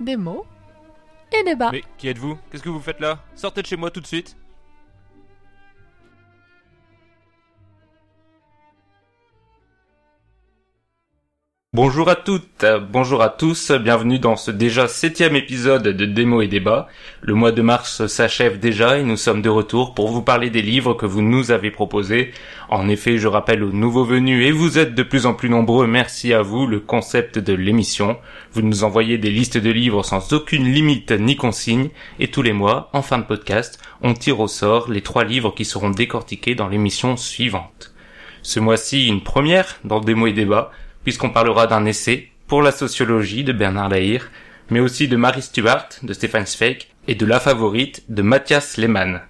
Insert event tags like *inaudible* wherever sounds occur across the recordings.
Des mots et des bas. Mais qui êtes-vous? Qu'est-ce que vous faites là? Sortez de chez moi tout de suite. Bonjour à toutes, bonjour à tous, bienvenue dans ce déjà septième épisode de Démo et Débat. Le mois de mars s'achève déjà et nous sommes de retour pour vous parler des livres que vous nous avez proposés. En effet, je rappelle aux nouveaux venus et vous êtes de plus en plus nombreux, merci à vous, le concept de l'émission. Vous nous envoyez des listes de livres sans aucune limite ni consigne et tous les mois, en fin de podcast, on tire au sort les trois livres qui seront décortiqués dans l'émission suivante. Ce mois-ci, une première dans Démo et Débat puisqu'on parlera d'un essai pour la sociologie de Bernard Lahire, mais aussi de Marie Stuart de Stefan Zweig et de La Favorite de Mathias Lehmann.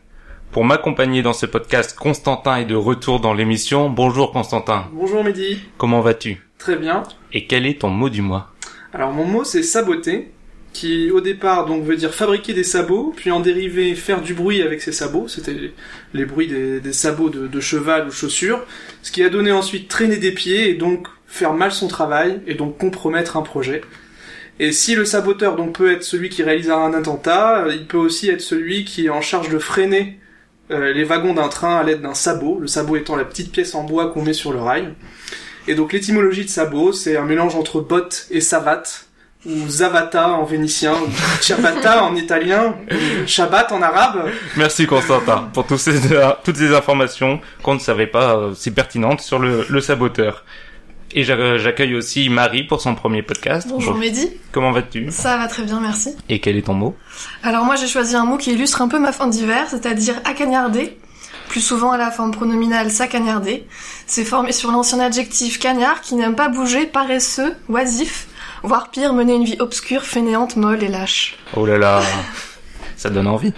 Pour m'accompagner dans ce podcast, Constantin est de retour dans l'émission. Bonjour Constantin. Bonjour Mehdi. Comment vas-tu? Très bien. Et quel est ton mot du mois? Alors mon mot c'est saboter, qui au départ donc veut dire fabriquer des sabots, puis en dérivé faire du bruit avec ses sabots, c'était les, bruits des, sabots de, cheval ou chaussures, ce qui a donné ensuite traîner des pieds et donc faire mal son travail et donc compromettre un projet. Et si le saboteur donc peut être celui qui réalisera un attentat, il peut aussi être celui qui est en charge de freiner euh, les wagons d'un train à l'aide d'un sabot, le sabot étant la petite pièce en bois qu'on met sur le rail. Et donc l'étymologie de sabot, c'est un mélange entre botte et savate, ou zavata en vénitien, ou ciabatta en italien, ou shabbat en arabe. Merci Constantin pour tous ces, toutes ces informations qu'on ne savait pas euh, si pertinentes sur le, le saboteur. Et j'accueille aussi Marie pour son premier podcast. Bonjour Mehdi. Comment vas-tu? Ça va très bien, merci. Et quel est ton mot? Alors moi j'ai choisi un mot qui illustre un peu ma fin d'hiver, c'est-à-dire acagnarder. Plus souvent à la forme pronominale s'acagnarder. C'est formé sur l'ancien adjectif cagnard qui n'aime pas bouger, paresseux, oisif, voire pire, mener une vie obscure, fainéante, molle et lâche. Oh là là, *laughs* ça donne envie.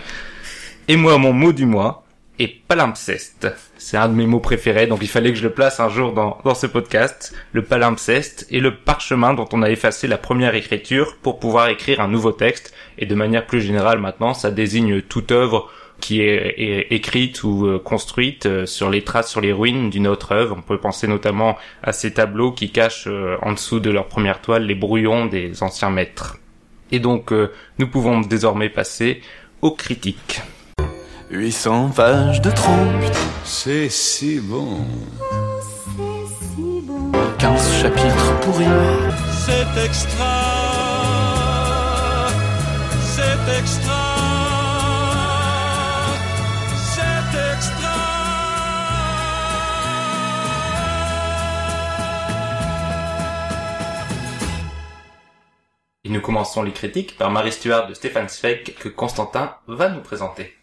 Et moi, mon mot du mois est palimpseste. C'est un de mes mots préférés, donc il fallait que je le place un jour dans, dans ce podcast. Le palimpseste est le parchemin dont on a effacé la première écriture pour pouvoir écrire un nouveau texte. Et de manière plus générale maintenant, ça désigne toute œuvre qui est, est écrite ou euh, construite euh, sur les traces, sur les ruines d'une autre œuvre. On peut penser notamment à ces tableaux qui cachent euh, en dessous de leur première toile les brouillons des anciens maîtres. Et donc, nous pouvons désormais passer aux critiques. 800 pages de trop. C'est si bon. C'est si bon. 15 chapitres pourris. C'est extra. C'est extra. Et nous commençons les critiques par Marie Stuart de Stéphane Zweig que Constantin va nous présenter.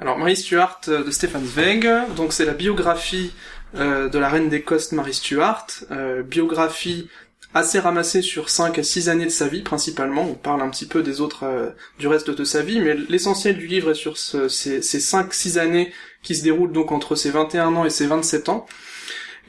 Alors Marie Stuart de Stefan Zweig, donc c'est la biographie euh, de la reine d'Écosse Marie Stuart, euh, biographie assez ramassée sur 5 à 6 années de sa vie principalement, on parle un petit peu des autres euh, du reste de sa vie, mais l'essentiel du livre est sur ce, ces, ces 5-6 années qui se déroulent donc entre ses 21 ans et ses 27 ans.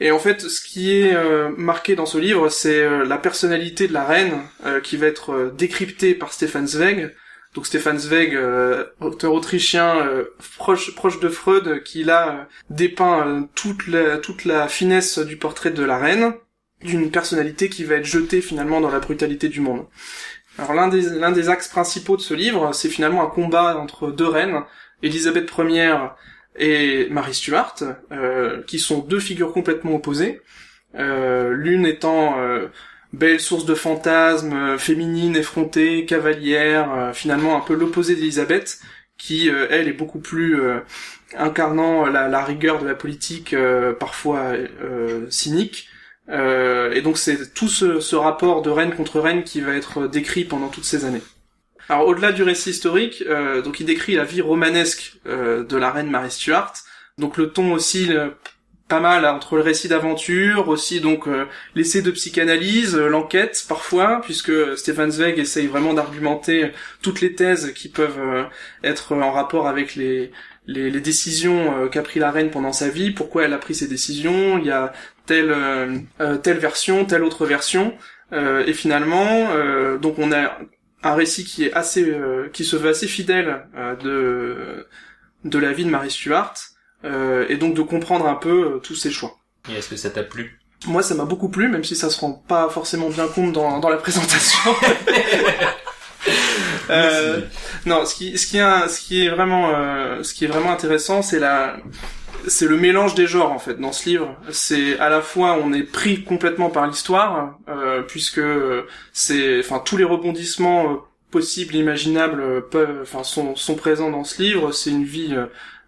Et en fait, ce qui est euh, marqué dans ce livre, c'est euh, la personnalité de la reine qui va être décryptée par Stefan Zweig, donc Stefan Zweig, euh, auteur autrichien euh, proche de Freud, qui là euh, dépeint toute la toute la finesse du portrait de la reine, d'une personnalité qui va être jetée finalement dans la brutalité du monde. Alors l'un des l'un des axes principaux de ce livre, c'est finalement un combat entre deux reines, Élisabeth Ier et Marie Stuart, qui sont deux figures complètement opposées. L'une étant belle source de fantasmes, euh, féminine, effrontée, cavalière, euh, finalement un peu l'opposé d'Elisabeth, qui euh, elle est beaucoup plus incarnant la, rigueur de la politique, parfois cynique. et donc c'est tout ce, rapport de reine contre reine qui va être décrit pendant toutes ces années. Alors au-delà du récit historique, donc il décrit la vie romanesque de la reine Marie Stuart. Donc le ton aussi pas mal entre le récit d'aventure, aussi donc euh, l'essai de psychanalyse, euh, l'enquête parfois, puisque Stefan Zweig essaye vraiment d'argumenter toutes les thèses qui peuvent euh, être en rapport avec les, les, les décisions qu'a pris la reine pendant sa vie, pourquoi elle a pris ces décisions, il y a telle telle version, telle autre version, et finalement donc on a un récit qui est assez qui se veut assez fidèle de de la vie de Marie Stuart, euh, et donc de comprendre un peu euh, tous ses choix. Et est-ce que ça t'a plu? Moi, ça m'a beaucoup plu, même si ça se rend pas forcément bien compte dans, dans la présentation. *laughs* Euh, non, ce qui, ce qui est, ce qui est vraiment, euh, ce qui est vraiment intéressant, c'est la, c'est le mélange des genres en fait dans ce livre. C'est à la fois on est pris complètement par l'histoire, euh, puisque c'est, enfin tous les rebondissements euh, possibles, imaginables euh, peuvent, enfin sont, sont présents dans ce livre. C'est une vie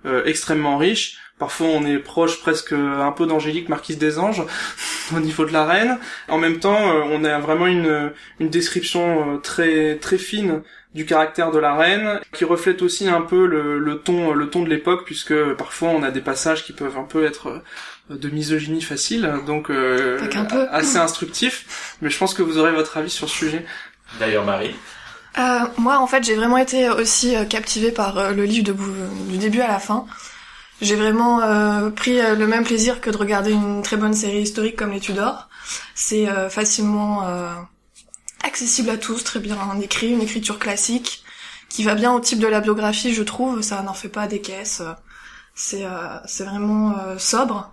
euh, extrêmement riche. Parfois, on est proche presque un peu d'Angélique, marquise des anges, *laughs* au niveau de la reine. En même temps, on a vraiment une, une description très très fine du caractère de la reine, qui reflète aussi un peu le, le ton le ton de l'époque, puisque parfois on a des passages qui peuvent un peu être de misogynie facile, donc euh, peu. assez instructif. Mais je pense que vous aurez votre avis sur ce sujet. D'ailleurs, Marie. Euh, moi, en fait, j'ai vraiment été aussi euh, captivée par euh, le livre de, du début à la fin. J'ai vraiment euh, pris euh, le même plaisir que de regarder une très bonne série historique comme les Tudors. C'est facilement accessible à tous, très bien écrit, une écriture classique qui va bien au type de la biographie, je trouve. Ça n'en fait pas des caisses. C'est c'est vraiment sobre.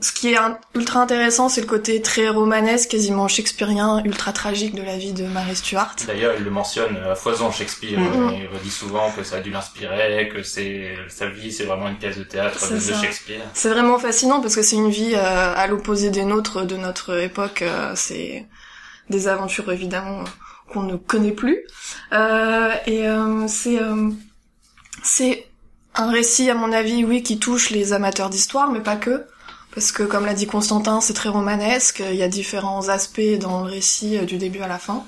Ce qui est ultra intéressant, c'est le côté très romanesque, quasiment shakespearien, ultra tragique de la vie de Mary Stuart. D'ailleurs, il le mentionne à foison Shakespeare. Mhm. Il redit souvent que ça a dû l'inspirer, que c'est sa vie, c'est vraiment une pièce de théâtre de, ça. Shakespeare. C'est vraiment fascinant parce que c'est une vie euh, à l'opposé des nôtres de notre époque. euh, c'est des aventures évidemment qu'on ne connaît plus. Euh, et euh, c'est euh, c'est un récit à mon avis, oui, qui touche les amateurs d'histoire, mais pas que. Parce que comme l'a dit Constantin, c'est très romanesque. Il y a différents aspects dans le récit du début à la fin.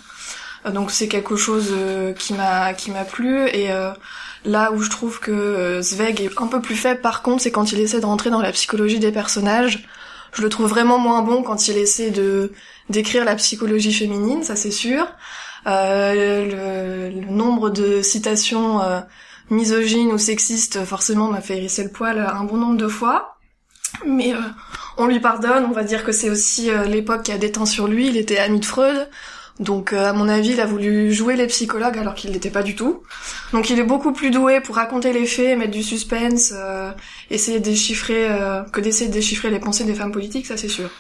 Donc c'est quelque chose qui m'a qui m'a plu et là où je trouve que Zweig est un peu plus faible par contre c'est quand il essaie de rentrer dans la psychologie des personnages. Je le trouve vraiment moins bon quand il essaie de décrire la psychologie féminine, ça c'est sûr. Euh, le, le nombre de citations euh, misogynes ou sexistes forcément m'a fait hérisser le poil un bon nombre de fois. Mais euh, on lui pardonne, on va dire que c'est aussi euh, l'époque qui a déteint sur lui, il était ami de Freud, donc euh, à mon avis il a voulu jouer les psychologues alors qu'il l'était pas du tout. Donc il est beaucoup plus doué pour raconter les faits, mettre du suspense, essayer de déchiffrer, que d'essayer de déchiffrer les pensées des femmes politiques, ça c'est sûr.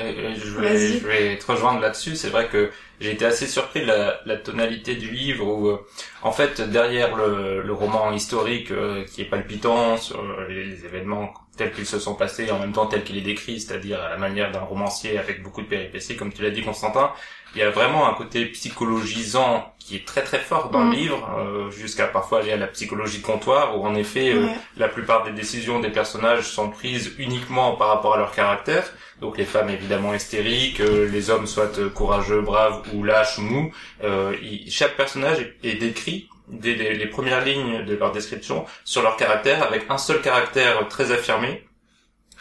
Et- et je, vais, je vais te rejoindre là-dessus. C'est vrai que j'ai été assez surpris de la, la tonalité du livre où, euh, en fait, derrière le, le roman historique euh, qui est palpitant sur les, les événements tels qu'ils se sont passés, en même temps tels qu'il est décrit, c'est-à-dire à la manière d'un romancier avec beaucoup de péripéties, comme tu l'as dit, Constantin, il y a vraiment un côté psychologisant qui est très très fort dans Mm. le livre, euh, jusqu'à parfois aller à la psychologie de comptoir, où en effet, euh, la plupart des décisions des personnages sont prises uniquement par rapport à leur caractère. Donc les femmes évidemment hystériques, euh, les hommes soit euh, courageux, braves ou lâches ou mous. Euh, chaque personnage est, décrit dès les, premières lignes de leur description sur leur caractère avec un seul caractère très affirmé.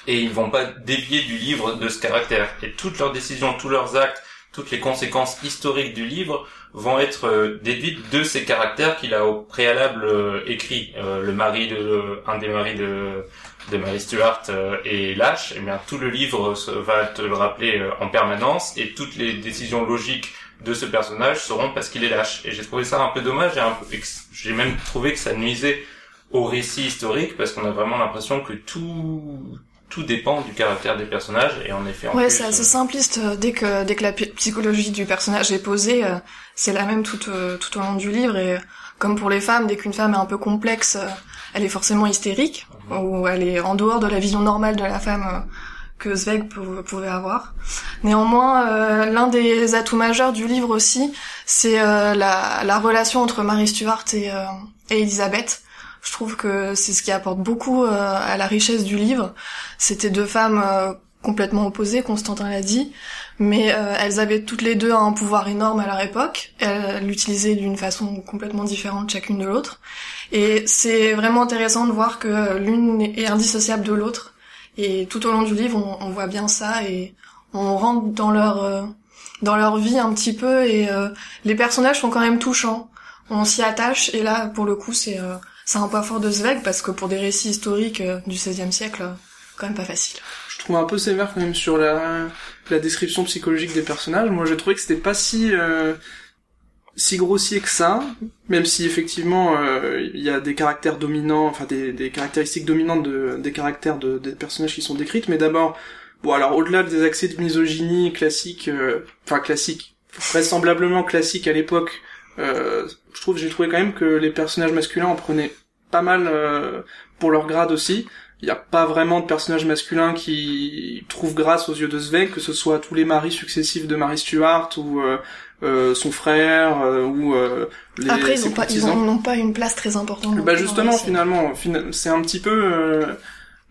Et ils vont pas dévier du livre de ce caractère. Et toutes leurs décisions, tous leurs actes, toutes les conséquences historiques du livre vont être euh, déduites de ces caractères qu'il a au préalable écrit. Euh, le mari de, un des maris de, de Mary Stuart euh, est lâche, et bien tout le livre va te le rappeler euh, en permanence, et toutes les décisions logiques de ce personnage seront parce qu'il est lâche. Et j'ai trouvé ça un peu dommage, et j'ai même trouvé que ça nuisait au récit historique, parce qu'on a vraiment l'impression que tout tout dépend du caractère des personnages, et en effet, en Ouais, c'est assez euh, simpliste. euh, Dès que dès que la psychologie du personnage est posée, euh, c'est la même tout euh, tout au long du livre. Et euh, comme pour les femmes, dès qu'une femme est un peu complexe, euh, elle est forcément hystérique ou elle est en dehors de la vision normale de la femme euh, que Zweig pou- pouvait avoir. Néanmoins, euh, l'un des atouts majeurs du livre aussi, c'est euh, la, la relation entre Marie Stuart et, euh, et Elisabeth. Je trouve que c'est ce qui apporte beaucoup à la richesse du livre. C'était deux femmes complètement opposées, Constantin l'a dit, mais euh, elles avaient toutes les deux un pouvoir énorme à leur époque. Elles l'utilisaient d'une façon complètement différente chacune de l'autre. Et c'est vraiment intéressant de voir que l'une est indissociable de l'autre. Et tout au long du livre, on, voit bien ça et on rentre dans leur euh, dans leur vie un petit peu et euh, les personnages sont quand même touchants. On s'y attache et là, pour le coup, c'est euh, c'est un point fort de Zweig parce que pour des récits historiques euh, du XVIe siècle, euh, quand même pas facile. Trouve un peu sévère quand même sur la, la description psychologique des personnages. Moi, j'ai trouvé que c'était pas si, euh, si grossier que ça, même si effectivement euh, il y a des caractères dominants, enfin des, des caractéristiques dominantes de, des caractères de, des personnages qui sont décrites, mais d'abord, bon alors au-delà des accès de misogynie classiques, euh, enfin classiques, vraisemblablement classiques à l'époque, euh, je trouve j'ai trouvé quand même que les personnages masculins en prenaient pas mal euh, pour leur grade aussi. Il n'y a pas vraiment de personnages masculins qui trouvent grâce aux yeux de Zweig, que ce soit tous les maris successifs de Marie Stuart ou euh, euh, son frère euh, ou euh, les Après, ils ses n'ont pas, ils n'ont pas une place très importante. Bah justement, finalement, fina- c'est un petit peu euh,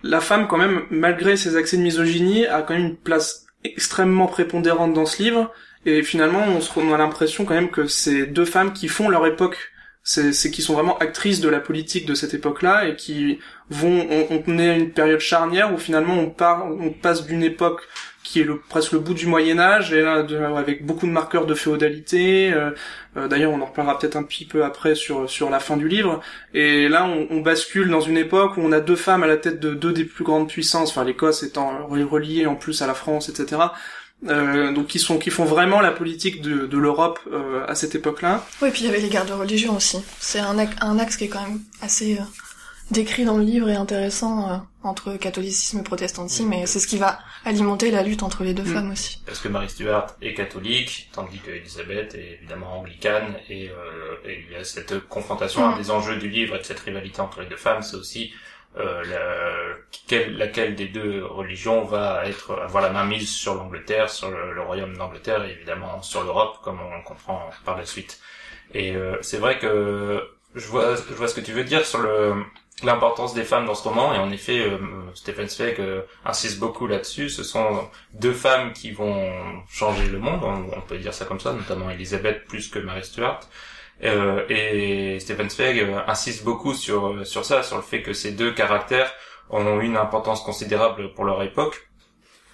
la femme quand même, malgré ses accès de misogynie, a quand même une place extrêmement prépondérante dans ce livre. Et finalement, on, se, on a l'impression quand même que c'est deux femmes qui font leur époque. C'est c'est qui sont vraiment actrices de la politique de cette époque-là et qui vont on, on est à une période charnière où finalement on part on passe d'une époque qui est le, presque le bout du Moyen Âge et là avec beaucoup de marqueurs de féodalité. euh, euh, D'ailleurs, on en reparlera peut-être un petit peu après sur sur la fin du livre. Et là, on, on bascule dans une époque où on a deux femmes à la tête de deux des plus grandes puissances, enfin l'Écosse étant re- reliée en plus à la France, etc. Euh, donc qui sont qui font vraiment la politique de, de l'Europe euh, à cette époque-là. Oui, puis il y avait les guerres de religion aussi. C'est un, un axe qui est quand même assez euh, décrit dans le livre et intéressant euh, entre catholicisme et protestantisme, et c'est ce qui va alimenter la lutte entre les deux Mm. femmes aussi. Parce que Marie Stuart est catholique, tandis que Elisabeth est évidemment anglicane, et, euh, et il y a cette confrontation, Mm. un des enjeux du livre et de cette rivalité entre les deux femmes, c'est aussi euh, la, quelle- laquelle des deux religions va être avoir la main mise sur l'Angleterre, sur le, le royaume d'Angleterre, et évidemment sur l'Europe, comme on le comprend par la suite. Et euh, c'est vrai que je vois, je vois ce que tu veux dire sur le l'importance des femmes dans ce roman, et en effet, euh, Stephen Zweig euh, insiste beaucoup là-dessus. Ce sont deux femmes qui vont changer le monde, on, peut dire ça comme ça, notamment Elisabeth plus que Mary Stuart. Euh, et Stephen Zweig euh, insiste beaucoup sur sur ça, sur le fait que ces deux caractères ont une importance considérable pour leur époque.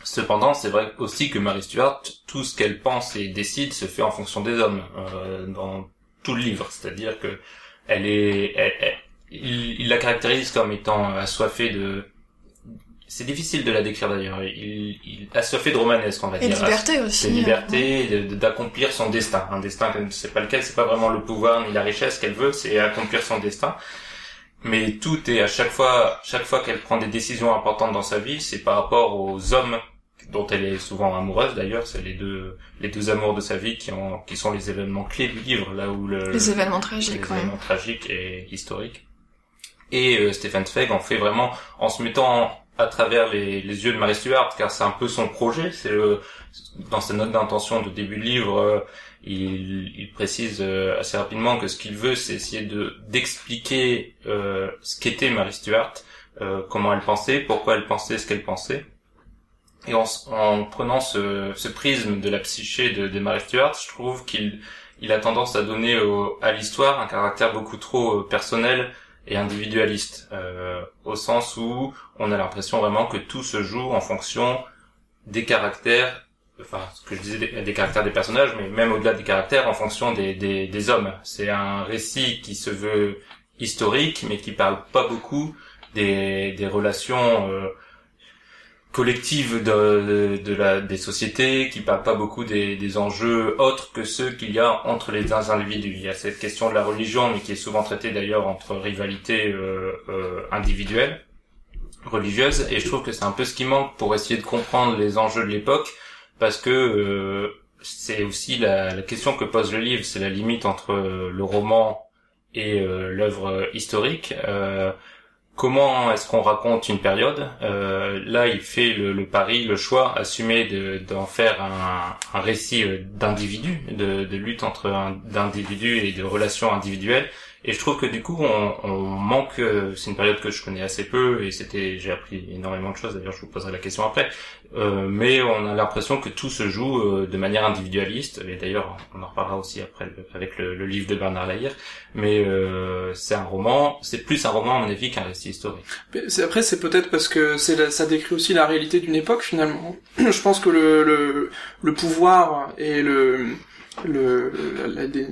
Cependant, c'est vrai aussi que Mary Stuart, tout ce qu'elle pense et décide se fait en fonction des hommes euh, dans tout le livre. C'est-à-dire que elle est, elle- elle- il, il la caractérise comme étant assoiffée de. C'est difficile de la décrire d'ailleurs. Il, il assoiffée de romanesque, on va Et de dire. liberté aussi. C'est liberté d'accomplir son destin. Un destin que c'est pas lequel, c'est pas vraiment le pouvoir ni la richesse qu'elle veut, c'est accomplir son destin. Mais tout est à chaque fois, chaque fois qu'elle prend des décisions importantes dans sa vie, c'est par rapport aux hommes dont elle est souvent amoureuse d'ailleurs. C'est les deux, les deux amours de sa vie qui ont, qui sont les événements clés du livre, là où le, Les événements tragiques, les ouais. événements tragiques et historiques. Et euh, Stephen Zweig en fait vraiment en se mettant à travers les, les yeux de Mary Stuart, car c'est un peu son projet. C'est le, dans sa note d'intention de début de livre, euh, il, il précise euh, assez rapidement que ce qu'il veut, c'est essayer de d'expliquer euh, ce qu'était Mary Stuart, euh, comment elle pensait, pourquoi elle pensait ce qu'elle pensait. Et en, en prenant ce, ce prisme de la psyché de, de Mary Stuart, je trouve qu'il il a tendance à donner au- à l'histoire un caractère beaucoup trop personnel et individualiste, euh, au sens où on a l'impression vraiment que tout se joue en fonction des caractères, enfin ce que je disais des, caractères des personnages, mais même au-delà des caractères, en fonction des, hommes. C'est un récit qui se veut historique, mais qui parle pas beaucoup des, des relations euh, collectives de, la, des sociétés, qui parle pas beaucoup des, des enjeux autres que ceux qu'il y a entre les individus. Il y a cette question de la religion, mais qui est souvent traitée d'ailleurs entre rivalités euh, euh, individuelles religieuse et je trouve que c'est un peu ce qui manque pour essayer de comprendre les enjeux de l'époque parce que euh, c'est aussi la, la question que pose le livre. C'est la limite entre euh, le roman et euh, l'œuvre historique. Euh, comment est-ce qu'on raconte une période Euh, là il fait le, pari le choix assumé de- d'en faire un, récit euh, d'individus de, de lutte entre d'individus et de relations individuelles et je trouve que du coup, on, on manque. euh, C'est une période que je connais assez peu et c'était, j'ai appris énormément de choses. D'ailleurs, je vous poserai la question après. Euh, mais on a l'impression que tout se joue euh, de manière individualiste. Et d'ailleurs, on en reparlera aussi après avec le, le livre de Bernard Lahire. Mais euh, c'est un roman. C'est plus un roman à mon avis qu'un récit historique. Mais Après, c'est peut-être parce que c'est ça décrit aussi la réalité d'une époque finalement. *clears throat* Je pense que le, le, le pouvoir et le, le, la, la-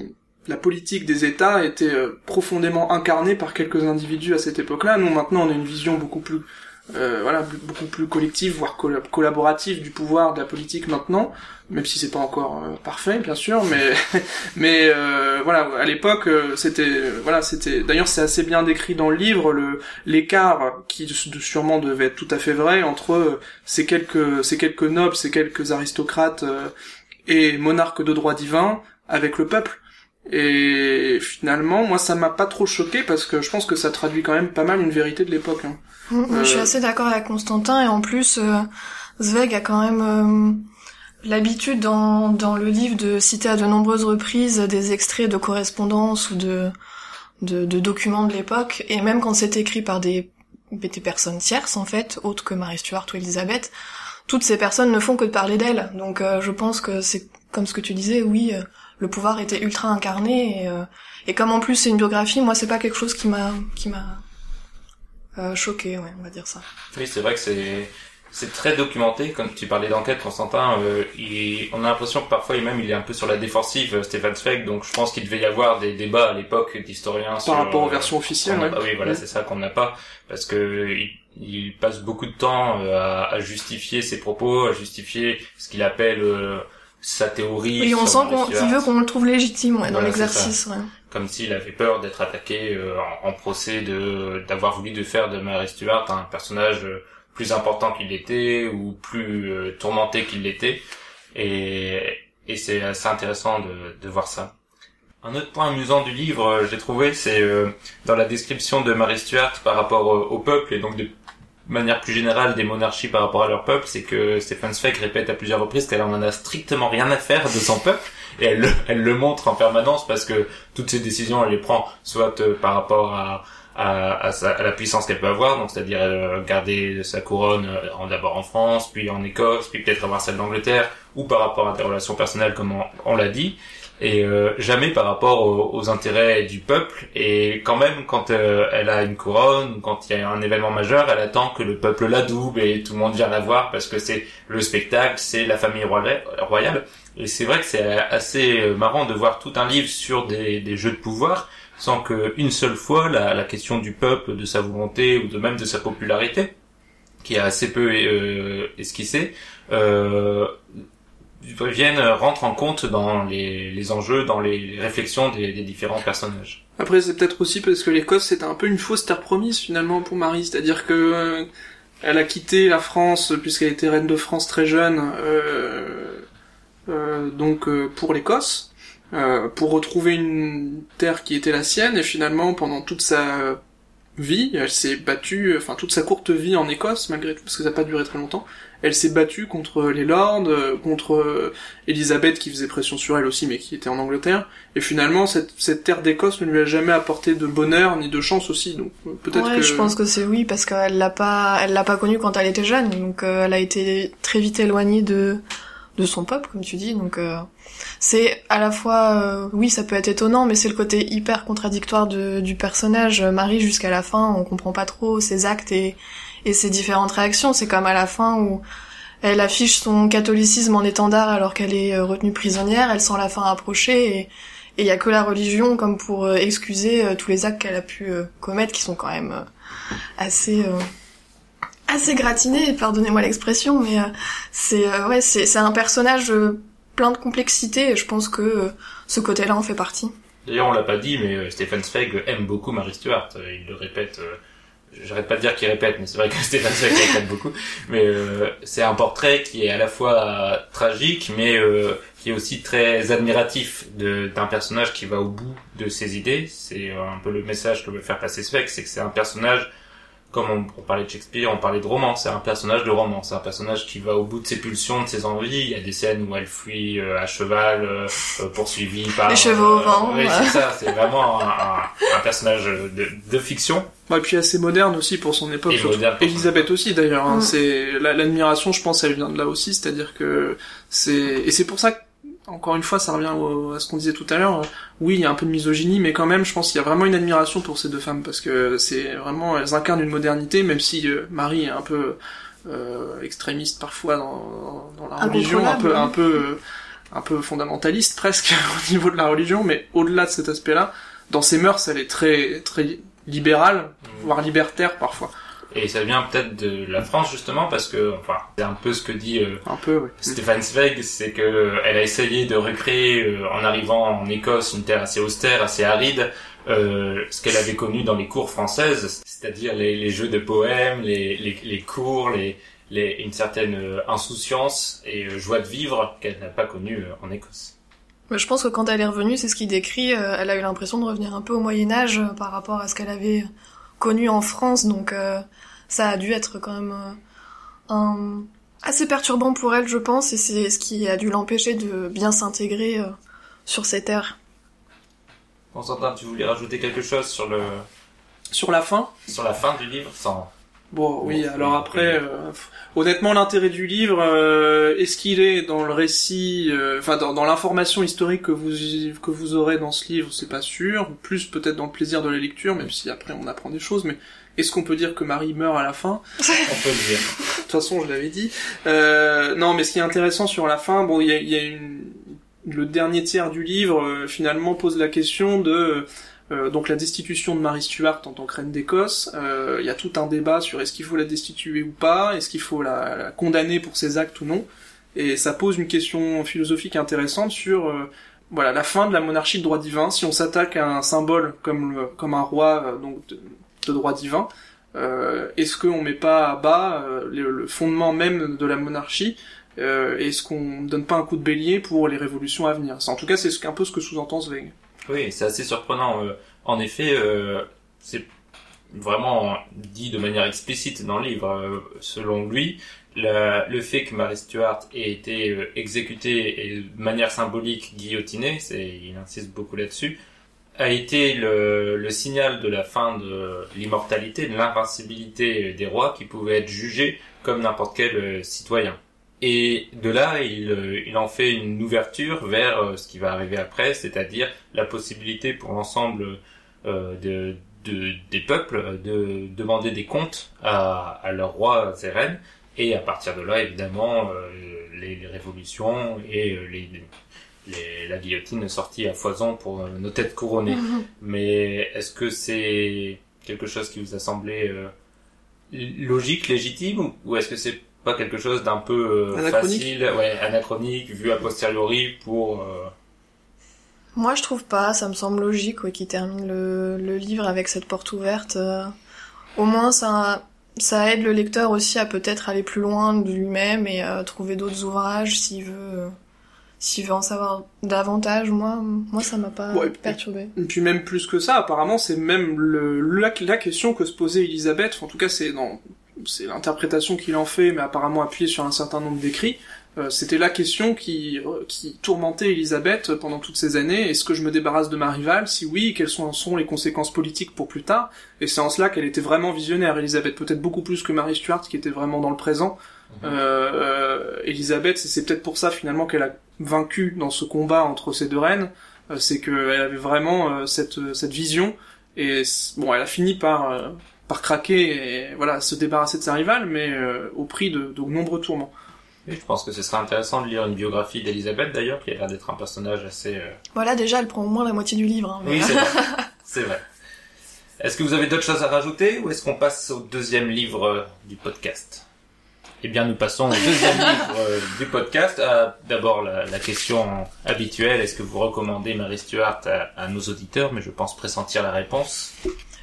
la politique des États était euh, profondément incarnée par quelques individus à cette époque-là. Nous, maintenant, on a une vision beaucoup plus euh, voilà, beaucoup plus collective, voire colla- collaborative du pouvoir de la politique maintenant, même si c'est pas encore euh, parfait, bien sûr, mais *laughs* mais euh, voilà, à l'époque, c'était voilà, c'était. D'ailleurs, c'est assez bien décrit dans le livre l'écart qui sûrement devait être tout à fait vrai entre ces quelques ces quelques nobles, ces quelques aristocrates et monarques de droit divin avec le peuple. Et finalement, moi, ça m'a pas trop choqué parce que je pense que ça traduit quand même pas mal une vérité de l'époque. hein. Mm, Je suis Euh, assez d'accord avec Constantin et en plus euh, Zweig a quand même euh, l'habitude dans, dans le livre de citer à de nombreuses reprises des extraits de correspondances ou de, de, de documents de l'époque et même quand c'est écrit par des, des personnes tierces en fait, autres que Marie Stuart ou Elisabeth, toutes ces personnes ne font que de parler d'elle. Donc euh, je pense que c'est comme ce que tu disais, oui, euh, le pouvoir était ultra incarné et, euh, et comme en plus c'est une biographie, moi c'est pas quelque chose qui m'a qui m'a euh, choqué, ouais, on va dire ça. Oui, c'est vrai que c'est c'est très documenté. Comme tu parlais d'enquête, Constantin, euh, il- on a l'impression que parfois, même, il est un peu sur la défensive, euh, Stéphane Zweig. Donc, je pense qu'il devait y avoir des débats à l'époque d'historiens sur, Par rapport aux euh, versions officielles, ouais. pas- oui, voilà, Mm. c'est ça qu'on n'a pas, parce que il, il passe beaucoup de temps euh, à, à justifier ses propos, à justifier ce qu'il appelle euh, sa théorie. Oui, on sent Marie qu'il veut qu'on le trouve légitime ouais, dans l'exercice. Ouais. comme s'il avait peur d'être attaqué euh, en, en procès de d'avoir voulu de faire de Mary Stuart un personnage euh, plus important qu'il l'était ou plus euh, tourmenté qu'il l'était et et c'est assez intéressant de de voir ça. Un autre point amusant du livre, j'ai trouvé, c'est dans la description de Mary Stuart par rapport au peuple et donc de manière plus générale des monarchies par rapport à leur peuple, c'est que Stephen Zweig répète à plusieurs reprises qu'elle en a strictement rien à faire de son peuple et elle le, elle le montre en permanence parce que toutes ses décisions, elle les prend soit euh, par rapport à à, à, sa- à la puissance qu'elle peut avoir, donc c'est-à-dire euh, garder sa couronne euh, d'abord en France, puis en Écosse, puis peut-être avoir celle d'Angleterre, ou par rapport à des relations personnelles comme on l'a dit, et euh, jamais par rapport aux, intérêts du peuple. Et quand même, quand euh, elle a une couronne, ou quand il y a un événement majeur, elle attend que le peuple la double et tout le monde vient la voir parce que c'est le spectacle, c'est la famille royale. Et c'est vrai que c'est assez marrant de voir tout un livre sur des, jeux de pouvoir sans que une seule fois la, la question du peuple, de sa volonté ou de même de sa popularité, qui est assez peu euh, esquissée, euh, viennent rentre en compte dans les, les enjeux, dans les réflexions des, différents personnages. Après, c'est peut-être aussi parce que l'Écosse c'était un peu une fausse terre promise finalement pour Marie, c'est-à-dire que euh, elle a quitté la France puisqu'elle était reine de France très jeune, euh, euh, donc euh, pour l'Écosse, euh, pour retrouver une terre qui était la sienne et finalement pendant toute sa vie, elle s'est battue, enfin toute sa courte vie en Écosse malgré tout parce que ça n'a pas duré très longtemps, elle s'est battue contre les lords, euh, contre euh, Elisabeth qui faisait pression sur elle aussi mais qui était en Angleterre. Et finalement, cette, cette terre d'Écosse ne lui a jamais apporté de bonheur ni de chance aussi. Donc euh, peut-être Ouais, que je pense que c'est oui parce qu'elle l'a pas, elle l'a pas connue quand elle était jeune, donc euh, elle a été très vite éloignée de de son peuple, comme tu dis. Donc euh, c'est à la fois, euh, oui, ça peut être étonnant, mais c'est le côté hyper contradictoire de, du personnage Marie jusqu'à la fin. On comprend pas trop ses actes et et ses différentes réactions. C'est comme à la fin où elle affiche son catholicisme en étendard alors qu'elle est euh, retenue prisonnière. Elle sent la fin approcher et il y a que la religion comme pour euh, excuser euh, tous les actes qu'elle a pu euh, commettre qui sont quand même euh, assez euh, assez gratinés, pardonnez-moi l'expression, mais euh, c'est euh, ouais, c'est un personnage euh, plein de complexité et je pense que ce côté-là en fait partie. D'ailleurs, on l'a pas dit, mais Stephen Zweig aime beaucoup Mary Stuart. Il le répète. J'arrête pas de dire qu'il répète, mais c'est vrai que *laughs* Stephen Zweig répète beaucoup. Mais euh, c'est un portrait qui est à la fois tragique, mais euh, qui est aussi très admiratif d'un personnage qui va au bout de ses idées. C'est un peu le message que veut faire passer Zweig, c'est que c'est un personnage comme on, on parlait de Shakespeare, on parlait de roman, c'est un personnage de roman, c'est un personnage qui va au bout de ses pulsions, de ses envies. Il y a des scènes où elle fuit euh, à cheval, euh, euh, poursuivie par... Les chevaux au vent, oui, ouais. c'est ça, c'est vraiment un, personnage de, de fiction. Bah, et puis assez moderne aussi pour son époque. Et moderne Elisabeth aussi d'ailleurs. Hein, Mm. C'est la- l'admiration, je pense, elle vient de là aussi, c'est-à-dire que c'est et c'est pour ça que encore une fois, ça revient au- à ce qu'on disait tout à l'heure. Oui, il y a un peu de misogynie, mais quand même, je pense qu'il y a vraiment une admiration pour ces deux femmes parce que c'est vraiment elles incarnent une modernité, même si euh, Marie est un peu euh, extrémiste parfois dans, dans la religion, un peu, un peu, euh, un peu fondamentaliste *laughs* presque au niveau de la religion, mais au-delà de cet aspect-là, dans ses mœurs, elle est très, très libérale, voire libertaire parfois. Et ça vient peut-être de la France justement parce que, enfin, c'est un peu ce que dit euh, Un peu, oui. Stéphane Zweig, c'est que euh, elle a essayé de recréer, euh, en arrivant en Écosse, une terre assez austère, assez aride, euh, ce qu'elle avait connu dans les cours françaises, c'est-à-dire les, les jeux de poèmes, les, les, les cours, les, les, une certaine insouciance et euh, joie de vivre qu'elle n'a pas connue euh, en Écosse. Mais je pense que quand elle est revenue, c'est ce qu'il décrit, euh, elle a eu l'impression de revenir un peu au Moyen Âge euh, par rapport à ce qu'elle avait connu en France, donc euh, ça a dû être quand même euh, un... assez perturbant pour elle, je pense, et c'est ce qui a dû l'empêcher de bien s'intégrer euh, sur ces terres. Constantin, tu voulais rajouter quelque chose sur le Sur la fin, sur la fin du livre sans Bon, oui, Bon, alors après, euh, honnêtement, l'intérêt du livre, euh, est-ce qu'il est dans le récit, euh, enfin dans, dans l'information historique que vous que vous aurez dans ce livre, c'est pas sûr. Plus peut-être dans le plaisir de la lecture, même si après on apprend des choses. Mais est-ce qu'on peut dire que Marie meurt à la fin? *laughs* On peut le dire. De toute façon, je l'avais dit. Euh, non, mais ce qui est intéressant sur la fin, bon, il y a, il y a une... le dernier tiers du livre euh, finalement pose la question de euh, donc la destitution de Marie Stuart en tant que reine d'Écosse. Euh, Il y a tout un débat sur est-ce qu'il faut la destituer ou pas, est-ce qu'il faut la, condamner pour ses actes ou non. Et ça pose une question philosophique intéressante sur euh, voilà la fin de la monarchie de droit divin. Si on s'attaque à un symbole comme le, comme un roi euh, donc de, droit divin, euh, est-ce qu'on met pas à bas euh, le, fondement même de la monarchie euh, Est-ce qu'on donne pas un coup de bélier pour les révolutions à venir? En tout cas, c'est ce, un peu ce que sous-entend Zweig. Oui, c'est assez surprenant. Euh, en effet, euh, c'est vraiment dit de manière explicite dans le livre. Euh, selon lui, le fait que Mary Stuart ait été exécutée et de manière symbolique guillotinée, il insiste beaucoup là-dessus, a été le, signal de la fin de l'immortalité, de l'invincibilité des rois qui pouvaient être jugés comme n'importe quel citoyen. Et de là, il, euh, il en fait une ouverture vers euh, ce qui va arriver après, c'est-à-dire la possibilité pour l'ensemble euh, de, de- des peuples de demander des comptes à, à leurs rois et reines, et à partir de là, évidemment, les, les révolutions et les, les- la guillotine sortie à foison pour nos têtes couronnées. Mais est-ce que c'est quelque chose qui vous a semblé logique, légitime, ou est-ce que c'est pas quelque chose d'un peu euh, Anachronique facile, ouais, anachronique, vu a posteriori pour... euh, Moi, je trouve pas. Ça me semble logique ouais, qu'il termine le, le livre avec cette porte ouverte. euh. Au moins, ça, ça aide le lecteur aussi à peut-être aller plus loin de lui-même et euh, trouver d'autres ouvrages s'il veut, euh, s'il veut en savoir davantage. Moi, moi, ça m'a pas Ouais, et puis- perturbé. Et puis même plus que ça, apparemment, c'est même le, la, la question que se posait Elisabeth, en tout cas c'est dans c'est l'interprétation qu'il en fait, mais apparemment appuyée sur un certain nombre d'écrits, euh, c'était la question qui, euh, qui tourmentait Elisabeth pendant toutes ces années, est-ce que je me débarrasse de ma rivale? Si oui, quelles sont, sont les conséquences politiques pour plus tard? Et c'est en cela qu'elle était vraiment visionnaire, Elisabeth, peut-être beaucoup plus que Marie Stuart, qui était vraiment dans le présent. Mhm. Euh, euh, Elisabeth, c'est peut-être pour ça finalement qu'elle a vaincu dans ce combat entre ces deux reines, euh, c'est qu'elle avait vraiment euh, cette, cette vision, et bon, elle a fini par, euh, par craquer et voilà, se débarrasser de sa rivale, mais euh, au prix de, de nombreux tourments. Oui, je pense que ce serait intéressant de lire une biographie d'Elisabeth d'ailleurs, qui a l'air d'être un personnage assez... euh, Voilà, déjà, elle prend au moins la moitié du livre. hein, mais- Oui, c'est *laughs* vrai. c'est vrai. Est-ce que vous avez d'autres choses à rajouter ou est-ce qu'on passe au deuxième livre euh, du podcast? Eh bien, nous passons au deuxième *laughs* livre du podcast. D'abord, la, la question habituelle, est-ce que vous recommandez Mary Stuart à, à nos auditeurs? Mais je pense pressentir la réponse.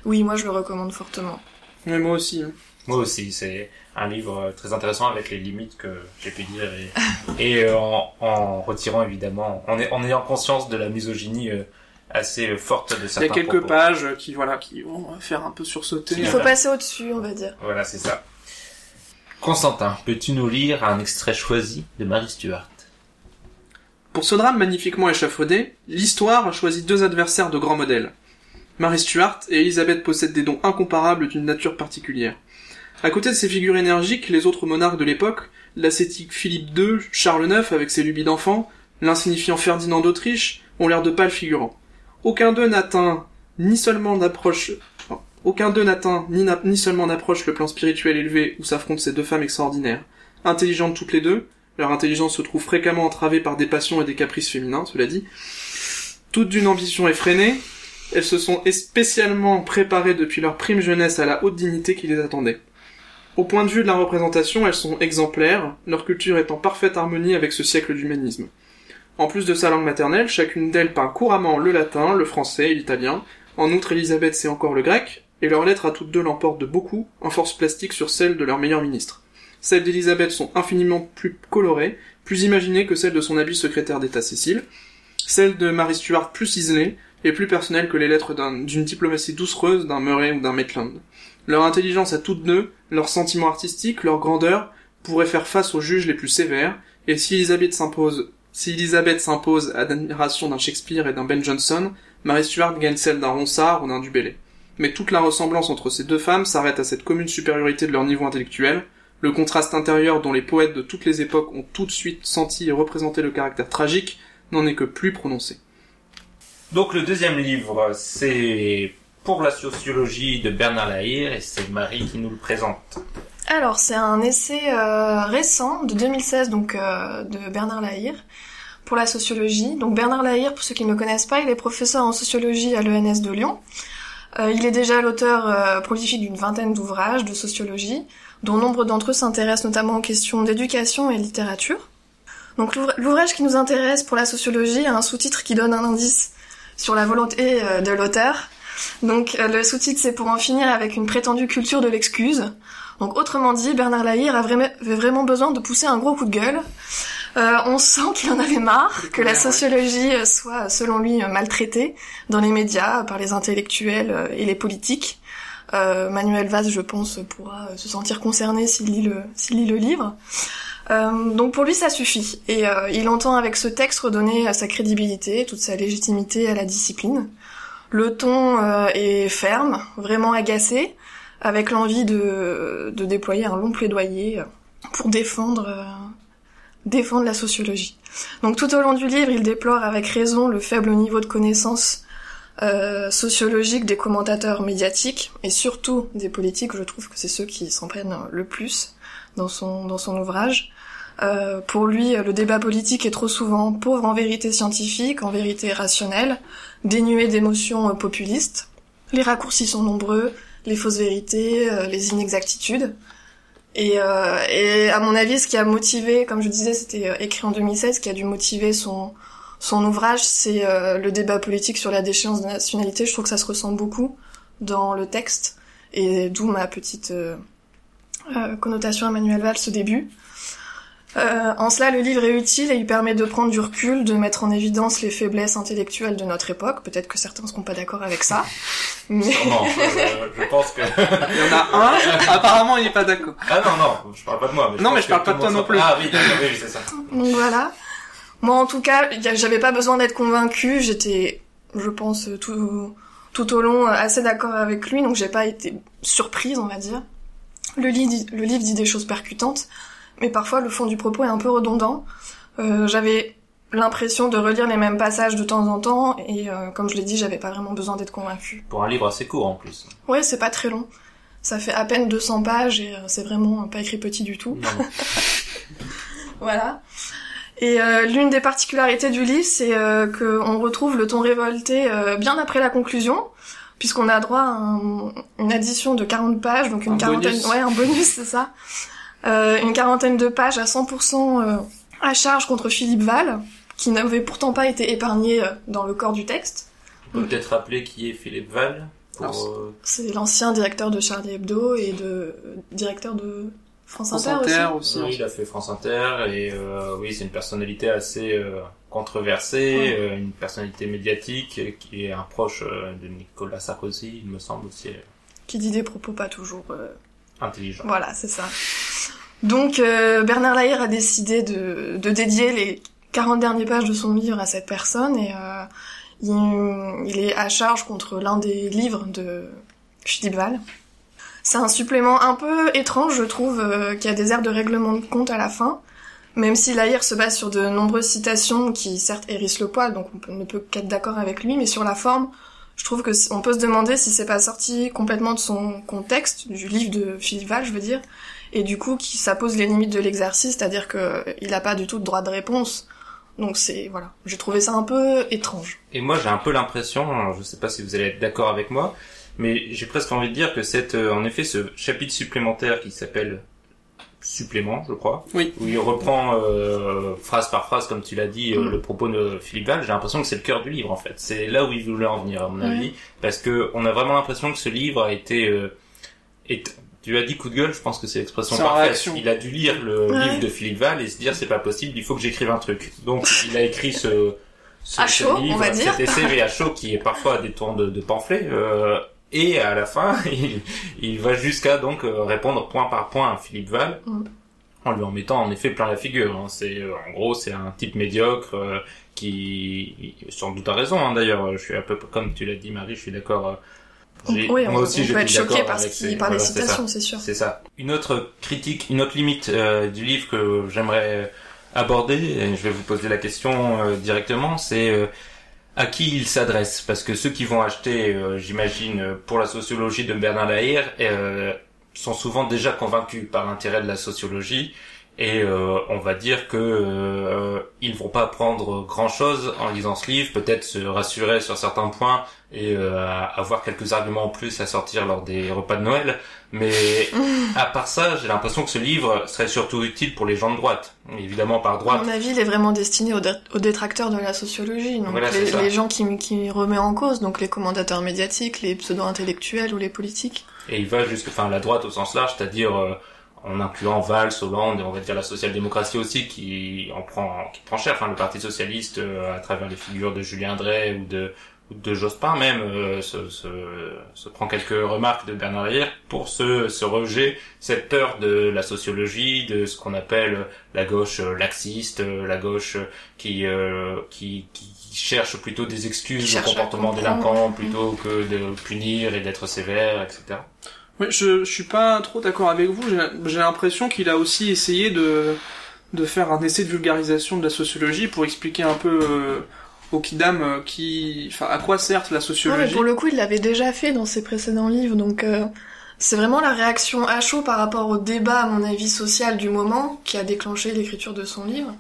Oui, moi, je le recommande fortement. Mais moi aussi. hein. Moi aussi, c'est un livre euh, très intéressant avec les limites que j'ai pu dire et, *laughs* et, euh, en, en retirant évidemment, en, est- en ayant conscience de la misogynie euh, assez forte de Il y certains a quelques propos. pages qui, voilà, qui vont faire un peu sursauter. Il Il faut passer au-dessus, on va dire. Voilà, c'est ça. Constantin, peux-tu nous lire un extrait choisi de Marie Stuart? Pour ce drame magnifiquement échafaudé, l'histoire a choisi deux adversaires de grands modèles. Marie Stuart et Elisabeth possèdent des dons incomparables d'une nature particulière. À côté de ces figures énergiques, les autres monarques de l'époque, l'ascétique Philippe II, Charles IX avec ses lubies d'enfant, l'insignifiant Ferdinand d'Autriche, ont l'air de pâles figurants. Aucun d'eux n'atteint ni seulement d'approche enfin, aucun d'eux n'atteint ni, seulement d'approche le plan spirituel élevé où s'affrontent ces deux femmes extraordinaires. Intelligentes toutes les deux, leur intelligence se trouve fréquemment entravée par des passions et des caprices féminins, cela dit. Toutes d'une ambition effrénée, Elles se sont spécialement préparées depuis leur prime jeunesse à la haute dignité qui les attendait. Au point de vue de la représentation, elles sont exemplaires, leur culture est en parfaite harmonie avec ce siècle d'humanisme. En plus de sa langue maternelle, chacune d'elles parle couramment le latin, le français et l'italien. En outre, Elisabeth sait encore le grec, et leurs lettres à toutes deux l'emportent de beaucoup, en force plastique sur celles de leur meilleur ministre. Celles d'Elisabeth sont infiniment plus colorées, plus imaginées que celles de son habile secrétaire d'État Cécile. Celles de Marie Stuart plus ciselées, et plus personnelles que les lettres d'un- d'une diplomatie doucereuse d'un Murray ou d'un Maitland. Leur intelligence à toutes deux, leurs sentiments artistiques, leur grandeur, pourraient faire face aux juges les plus sévères, et si Elisabeth s'impose, si s'impose à l'admiration d'un Shakespeare et d'un Ben Jonson, Marie Stuart gagne celle d'un Ronsard ou d'un Dubélé. Mais toute la ressemblance entre ces deux femmes s'arrête à cette commune supériorité de leur niveau intellectuel, le contraste intérieur dont les poètes de toutes les époques ont tout de suite senti et représenté le caractère tragique n'en est que plus prononcé. Donc le deuxième livre, c'est pour la sociologie de Bernard Lahire et c'est Marie qui nous le présente. Alors, c'est un essai euh, récent de 2016, donc euh, de Bernard Lahire, pour la sociologie. Donc Bernard Lahire, pour ceux qui ne le connaissent pas, il est professeur en sociologie à l'ENS de Lyon. Euh, il est déjà l'auteur euh, prolifique d'une vingtaine d'ouvrages de sociologie, dont nombre d'entre eux s'intéressent notamment aux questions d'éducation et littérature. Donc l'ouvra- l'ouvrage qui nous intéresse pour la sociologie a un sous-titre qui donne un indice sur la volonté euh, de l'auteur. Donc euh, le sous-titre c'est pour en finir avec une prétendue culture de l'excuse. Donc autrement dit, Bernard Lahire avait vraiment besoin de pousser un gros coup de gueule. Euh, on sent qu'il en avait marre que la sociologie soit, selon lui, maltraitée dans les médias, par les intellectuels et les politiques. Euh, Manuel Valls, je pense, pourra se sentir concerné s'il lit le, s'il lit le livre. Euh, donc pour lui, ça suffit. Et euh, il entend avec ce texte redonner sa crédibilité, toute sa légitimité à la discipline. Le ton euh, est ferme, vraiment agacé, avec l'envie de, de déployer un long plaidoyer pour défendre, euh, défendre la sociologie. Donc tout au long du livre, il déplore avec raison le faible niveau de connaissance euh, sociologique des commentateurs médiatiques et surtout des politiques. Je trouve que c'est ceux qui s'en prennent le plus dans son dans son ouvrage. Euh, pour lui, le débat politique est trop souvent pauvre en vérité scientifique, en vérité rationnelle, dénué d'émotions populistes. Les raccourcis sont nombreux, les fausses vérités, euh, les inexactitudes. Et, euh, et à mon avis, ce qui a motivé, comme je disais, c'était euh, écrit en 2016, ce qui a dû motiver son son ouvrage, c'est euh, le débat politique sur la déchéance de nationalité. Je trouve que ça se ressent beaucoup dans le texte, et d'où ma petite euh, euh, connotation Emmanuel Valls au début. Euh, en cela, le livre est utile et il permet de prendre du recul, de mettre en évidence les faiblesses intellectuelles de notre époque. Peut-être que certains ne seront pas d'accord avec ça, mais Sûrement, euh, je pense que... Il y en a un, apparemment il est pas d'accord. Ah non, non, je parle pas de moi. Mais Non, mais je parle pas de toi non plus. Ah oui, oui, oui, c'est ça. donc voilà. Moi, en tout cas, j'avais pas besoin d'être convaincue. J'étais, je pense, tout tout au long assez d'accord avec lui, donc j'ai pas été surprise, on va dire. Le, livre dit- le livre dit des choses percutantes, mais parfois le fond du propos est un peu redondant. Euh, j'avais l'impression de relire les mêmes passages de temps en temps, et euh, comme je l'ai dit, j'avais pas vraiment besoin d'être convaincue. Pour un livre assez court en plus. Ouais, c'est pas très long. Ça fait à peine 200 pages et euh, c'est vraiment pas écrit petit du tout. *laughs* Voilà. Et euh, l'une des particularités du livre, c'est euh, qu'on retrouve le ton révolté euh, bien après la conclusion, puisqu'on a droit à un- une addition de 40 pages, donc une Un quarantaine, bonus. ouais, un bonus, c'est ça. Euh, une quarantaine de pages à 100% euh, à charge contre Philippe Val, qui n'avait pourtant pas été épargné euh, dans le corps du texte. On peut peut-être rappeler qui est Philippe Val. Pour, euh, C'est l'ancien directeur de Charlie Hebdo et de euh, directeur de France France Inter, aussi. Inter aussi. oui, il a fait France Inter et euh, oui, c'est une personnalité assez euh, controversée, Ouais. euh, une personnalité médiatique euh, qui est un proche euh, de Nicolas Sarkozy, il me semble aussi qui dit des propos pas toujours euh, intelligent. Voilà, c'est ça. Donc euh, Bernard Lahire a décidé de, de dédier les 40 dernières pages de son livre à cette personne et euh, il, il est à charge contre l'un des livres de Philippe Val. C'est un supplément un peu étrange, je trouve, euh, qui a des airs de règlement de compte à la fin, même si Lahire se base sur de nombreuses citations qui certes hérissent le poil, donc on ne peut qu'être d'accord avec lui, mais sur la forme, je trouve que on peut se demander si c'est pas sorti complètement de son contexte, du livre de Philippe je veux dire, et du coup qui ça pose les limites de l'exercice, c'est-à-dire que il a pas du tout de droit de réponse Donc c'est voilà, j'ai trouvé ça un peu étrange. Et moi, j'ai un peu l'impression, alors, je sais pas si vous allez être d'accord avec moi, mais j'ai presque envie de dire que cette, euh, en effet, ce chapitre supplémentaire qui s'appelle supplément, je crois, Oui. où il reprend euh, phrase par phrase, comme tu l'as dit, euh, Mm. le propos de Philippe Val, j'ai l'impression que c'est le cœur du livre en fait. C'est là où il voulait en venir, à mon avis, parce que on a vraiment l'impression que ce livre a été, euh, est- tu as dit coup de gueule, je pense que c'est l'expression parfaite. réaction. Il a dû lire le Ouais. livre de Philippe Val et se dire c'est pas possible, il faut que j'écrive un truc. Donc il a écrit ce, ce, À ce chaud, livre, on va dire. cet essai à chaud qui est parfois à des tours de, de pamphlet. euh, et à la fin, *laughs* il, il va jusqu'à donc euh, répondre point par point à Philippe Val, Mm. en lui en mettant en effet plein la figure. hein. C'est euh, en gros c'est un type médiocre euh, qui sans doute a raison. hein, D'ailleurs, je suis un peu comme tu l'as dit Marie, je suis d'accord. euh, Oui, on, moi aussi, on je peut suis être choqué d'accord par, avec ce qui, ces- par voilà, citations, c'est sûr. C'est ça. Une autre critique, une autre limite euh, du livre que j'aimerais aborder, et je vais vous poser la question euh, directement, c'est euh, à qui il s'adresse Parce que ceux qui vont acheter, euh, j'imagine, pour la sociologie de Bernard Lahire, euh, sont souvent déjà convaincus par l'intérêt de la sociologie. Et euh, on va dire que euh, ils vont pas apprendre grand chose en lisant ce livre, peut-être se rassurer sur certains points et euh, avoir quelques arguments en plus à sortir lors des repas de Noël. Mais *laughs* à part ça, j'ai l'impression que ce livre serait surtout utile pour les gens de droite. Évidemment par À droite. mon avis, il est vraiment destiné aux, dé- aux détracteurs de la sociologie, donc Voilà, les gens qui, qui remet en cause, donc les commentateurs médiatiques, les pseudo-intellectuels ou les politiques. Et il va jusque, enfin, la droite au sens large, c'est-à-dire euh, en incluant Valls, Hollande, et on va dire la social-démocratie aussi, qui en prend, qui prend cher. Enfin, le Parti socialiste, euh, à travers les figures de Julien Drey ou de ou de Jospin même, euh, se, se, se prend quelques remarques de Bernard Lahire pour ce, ce rejet, cette peur de la sociologie, de ce qu'on appelle la gauche euh, laxiste, la gauche qui, euh, qui, qui cherche plutôt des excuses au comportement délinquant plutôt que de punir et d'être sévère, etc. Oui, je, je suis pas trop d'accord avec vous. J'ai- l'impression qu'il a aussi essayé de, de faire un essai de vulgarisation de la sociologie pour expliquer un peu euh, au Kidam euh, qui, enfin, à quoi sert la mais sociologie. pour le coup, il l'avait déjà fait dans ses précédents livres, donc euh, c'est vraiment la réaction à chaud par rapport au débat, à mon avis, social du moment qui a déclenché l'écriture de son livre.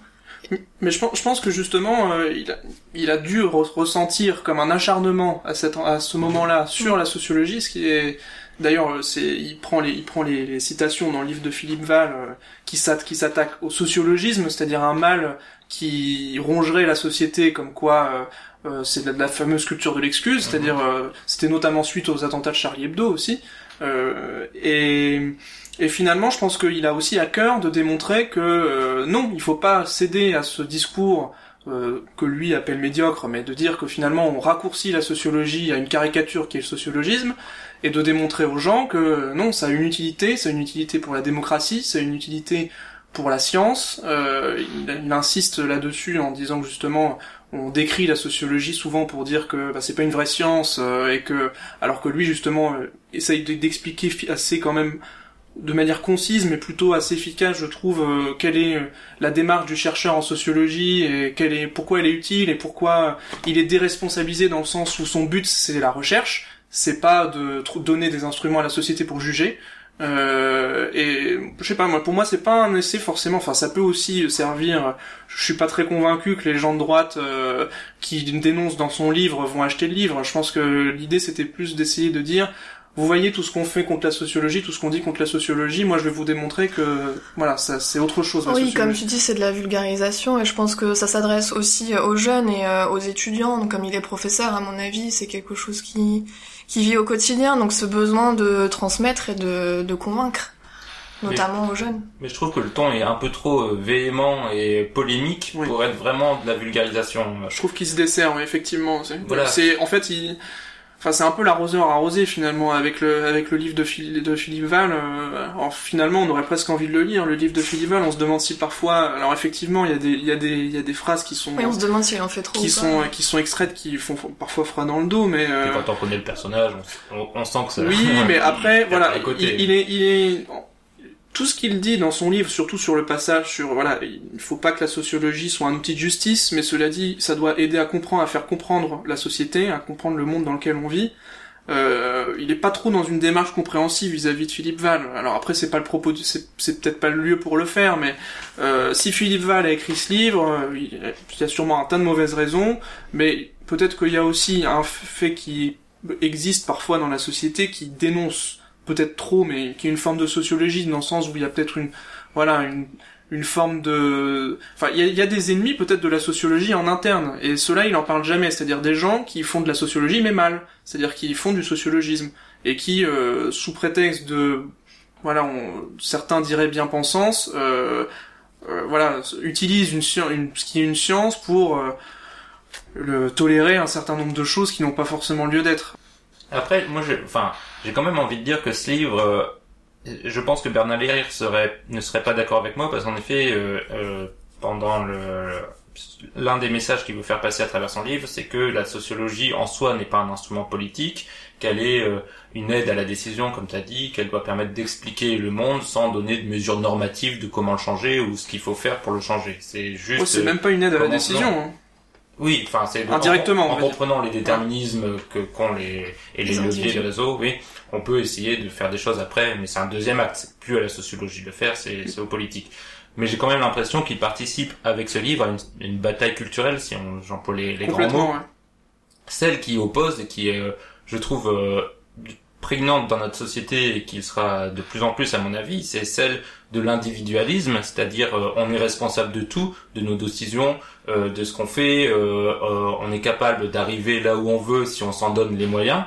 Mais je pense, je pense que justement, euh, il, a, il a dû re- ressentir comme un acharnement à, cet, à ce moment-là sur la sociologie, ce qui est d'ailleurs, euh, c'est il prend les, il prend les, les citations dans le livre de Philippe Val euh, qui s'att- qui s'attaque au sociologisme, c'est-à-dire un mal qui rongerait la société, comme quoi euh, euh, c'est de la, de la fameuse culture de l'excuse, c'est-à-dire euh, c'était notamment suite aux attentats de Charlie Hebdo aussi, euh, et et finalement, je pense qu'il a aussi à cœur de démontrer que euh, non, il faut pas céder à ce discours euh, que lui appelle médiocre, mais de dire que finalement on raccourcit la sociologie à une caricature qui est le sociologisme, et de démontrer aux gens que non, ça a une utilité, a une utilité pour la démocratie, a une utilité pour la science. Euh, il, insiste là-dessus en disant que justement on décrit la sociologie souvent pour dire que bah, c'est pas une vraie science euh, et que alors que lui justement euh, essaye de- d'expliquer assez quand même de manière concise mais plutôt assez efficace je trouve euh, quelle est euh, la démarche du chercheur en sociologie et quelle est pourquoi elle est utile et pourquoi il est déresponsabilisé dans le sens où son but c'est la recherche c'est pas de donner des instruments à la société pour juger euh, et je sais pas moi pour moi c'est pas un essai forcément enfin ça peut aussi servir je suis pas très convaincu que les gens de droite euh, qui dénoncent dans son livre vont acheter le livre je pense que l'idée c'était plus d'essayer de dire vous voyez tout ce qu'on fait contre la sociologie, tout ce qu'on dit contre la sociologie, moi je vais vous démontrer que voilà, ça c'est autre chose la Oui, sociologie. comme tu dis, c'est de la vulgarisation et je pense que ça s'adresse aussi aux jeunes et euh, aux étudiants. Donc, comme il est professeur, à mon avis, c'est quelque chose qui, qui vit au quotidien. Donc, ce besoin de transmettre et de, de convaincre, notamment aux jeunes. Mais je trouve que le ton est un peu trop euh, véhément et polémique Oui. pour être vraiment de la vulgarisation. Je trouve qu'il se dessert, oui, effectivement. Voilà. c'est en fait il Enfin, c'est un peu l'arroseur arrosé finalement avec le avec le livre de, Phil- de Philippe Val. euh, alors, finalement, on aurait presque envie de le lire. Le livre de Philippe Val, on se demande si parfois, alors effectivement, il y a des il y a des il y a des phrases qui sont Oui, on se demande s'il en fait trop qui ou sont pas. qui sont extraites, qui font parfois froid dans le dos, mais Et euh, quand on connaît le personnage, on, on- on sent que ça. Oui, mais après, *laughs* voilà, il est, il est, tout ce qu'il dit dans son livre, surtout sur le passage sur, voilà, il faut pas que la sociologie soit un outil de justice, mais cela dit, ça doit aider à comprendre, à faire comprendre la société, à comprendre le monde dans lequel on vit. euh, il est pas trop dans une démarche compréhensive vis-à-vis de Philippe Val. Alors après, c'est pas le propos, c'est peut-être pas le lieu pour le faire, mais euh, si Philippe Val a écrit ce livre, euh, il y a sûrement un tas de mauvaises raisons, mais peut-être qu'il y a aussi un fait qui existe parfois dans la société qui dénonce peut-être trop, mais qui est une forme de sociologie dans le sens où il y a peut-être une, voilà, une, une forme de, enfin, il y a, y a des ennemis peut-être de la sociologie en interne, et cela il en parle jamais, c'est-à-dire des gens qui font de la sociologie mais mal, c'est-à-dire qui font du sociologisme. Et qui, euh, sous prétexte de, voilà, on- certains diraient bien pensance, euh, euh, voilà, utilisent une, une, ce qui est une science pour euh, le, tolérer un certain nombre de choses qui n'ont pas forcément lieu d'être. Après, moi, enfin, j'ai quand même envie de dire que ce livre, euh, je pense que Bernard Lérir serait, ne serait pas d'accord avec moi parce qu'en effet, euh, euh, pendant le, l'un des messages qu'il veut faire passer à travers son livre, c'est que la sociologie en soi n'est pas un instrument politique, qu'elle est euh, une aide à la décision, comme tu as dit, qu'elle doit permettre d'expliquer le monde sans donner de mesures normatives de comment le changer ou ce qu'il faut faire pour le changer. C'est juste. Oh, c'est euh, même pas une aide à la décision. hein. Oui, enfin c'est Indirectement, en, comprenant les déterminismes que qu'ont les et les, Les leviers des réseaux, oui, on peut essayer de faire des choses après, mais c'est un deuxième acte. C'est plus à la sociologie de le faire, c'est c'est aux politiques. Mais j'ai quand même l'impression qu'il participe avec ce livre à une, une bataille culturelle, si on j'emploie les, les grands mots, ouais. celle qui oppose et qui est, euh, je trouve, euh, prégnante dans notre société et qui sera de plus en plus à mon avis, c'est celle de l'individualisme, c'est-à-dire euh, on est responsable de tout, de nos décisions, euh, de ce qu'on fait, euh, euh, on est capable d'arriver là où on veut si on s'en donne les moyens.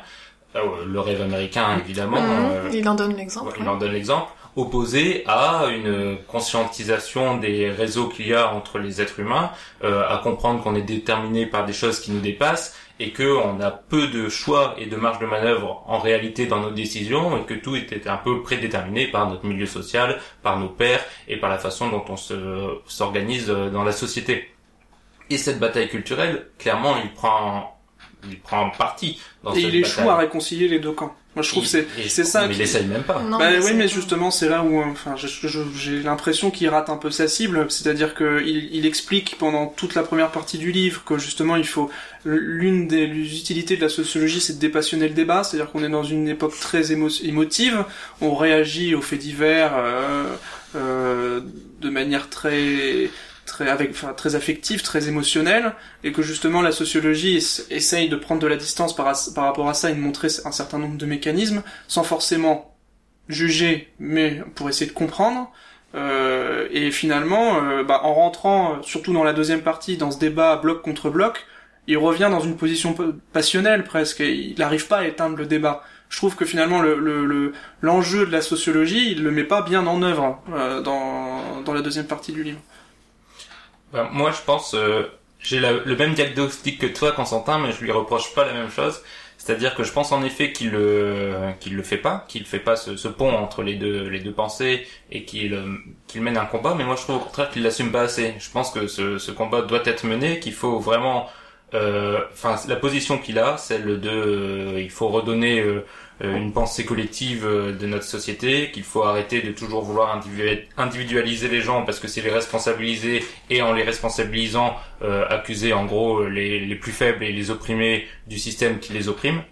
Euh, le rêve américain évidemment. Mhm, euh, Il en donne l'exemple. Ouais, il en donne l'exemple, opposé à une conscientisation des réseaux qu'il y a entre les êtres humains, euh, à comprendre qu'on est déterminé par des choses qui nous dépassent et que on a peu de choix et de marge de manœuvre en réalité dans nos décisions et que tout était un peu prédéterminé par notre milieu social, par nos pères et par la façon dont on se s'organise euh, dans la société. Et cette bataille culturelle, clairement, il prend il prend parti dans Et cette il échoue bataille. à réconcilier les deux camps. Moi, je trouve que c'est c'est ça Mais il essaye même pas. Non, bah mais oui, mais justement, c'est là où, euh, enfin, je- je- j'ai l'impression qu'il rate un peu sa cible. C'est-à-dire que il, il explique pendant toute la première partie du livre que justement, il faut l'une des utilités de la sociologie, c'est de dépassionner le débat. C'est-à-dire qu'on est dans une époque très émo- émotive. On réagit aux faits divers euh, euh, de manière très très avec enfin très affective, très émotionnelle et que justement la sociologie ess- essaye de prendre de la distance par, rapport à ça et de montrer un certain nombre de mécanismes sans forcément juger, mais pour essayer de comprendre. Euh, et finalement, euh, bah, en rentrant, euh, surtout dans la deuxième partie, dans ce débat bloc contre bloc, il revient dans une position pa- passionnelle presque. Et il n'arrive pas à éteindre le débat. Je trouve que finalement le le- le- l'enjeu de la sociologie, il le met pas bien en œuvre euh, dans dans la deuxième partie du livre. Ben, moi, je pense, euh, j'ai le même diagnostic que toi, Constantin, mais je lui reproche pas la même chose. C'est-à-dire que je pense en effet qu'il le qu'il le fait pas, qu'il fait pas ce, ce pont entre les deux les deux pensées et qu'il euh, qu'il mène un combat. Mais moi, je trouve au contraire qu'il l'assume pas assez. Je pense que ce, ce combat doit être mené, qu'il faut vraiment, euh, enfin, la position qu'il a, celle de, euh, il faut redonner une pensée collective euh, de notre société, qu'il faut arrêter de toujours vouloir individu- individualiser les gens parce que c'est les responsabiliser et en les responsabilisant euh, accuser en gros les, les plus faibles et les opprimés du système qui les opprime.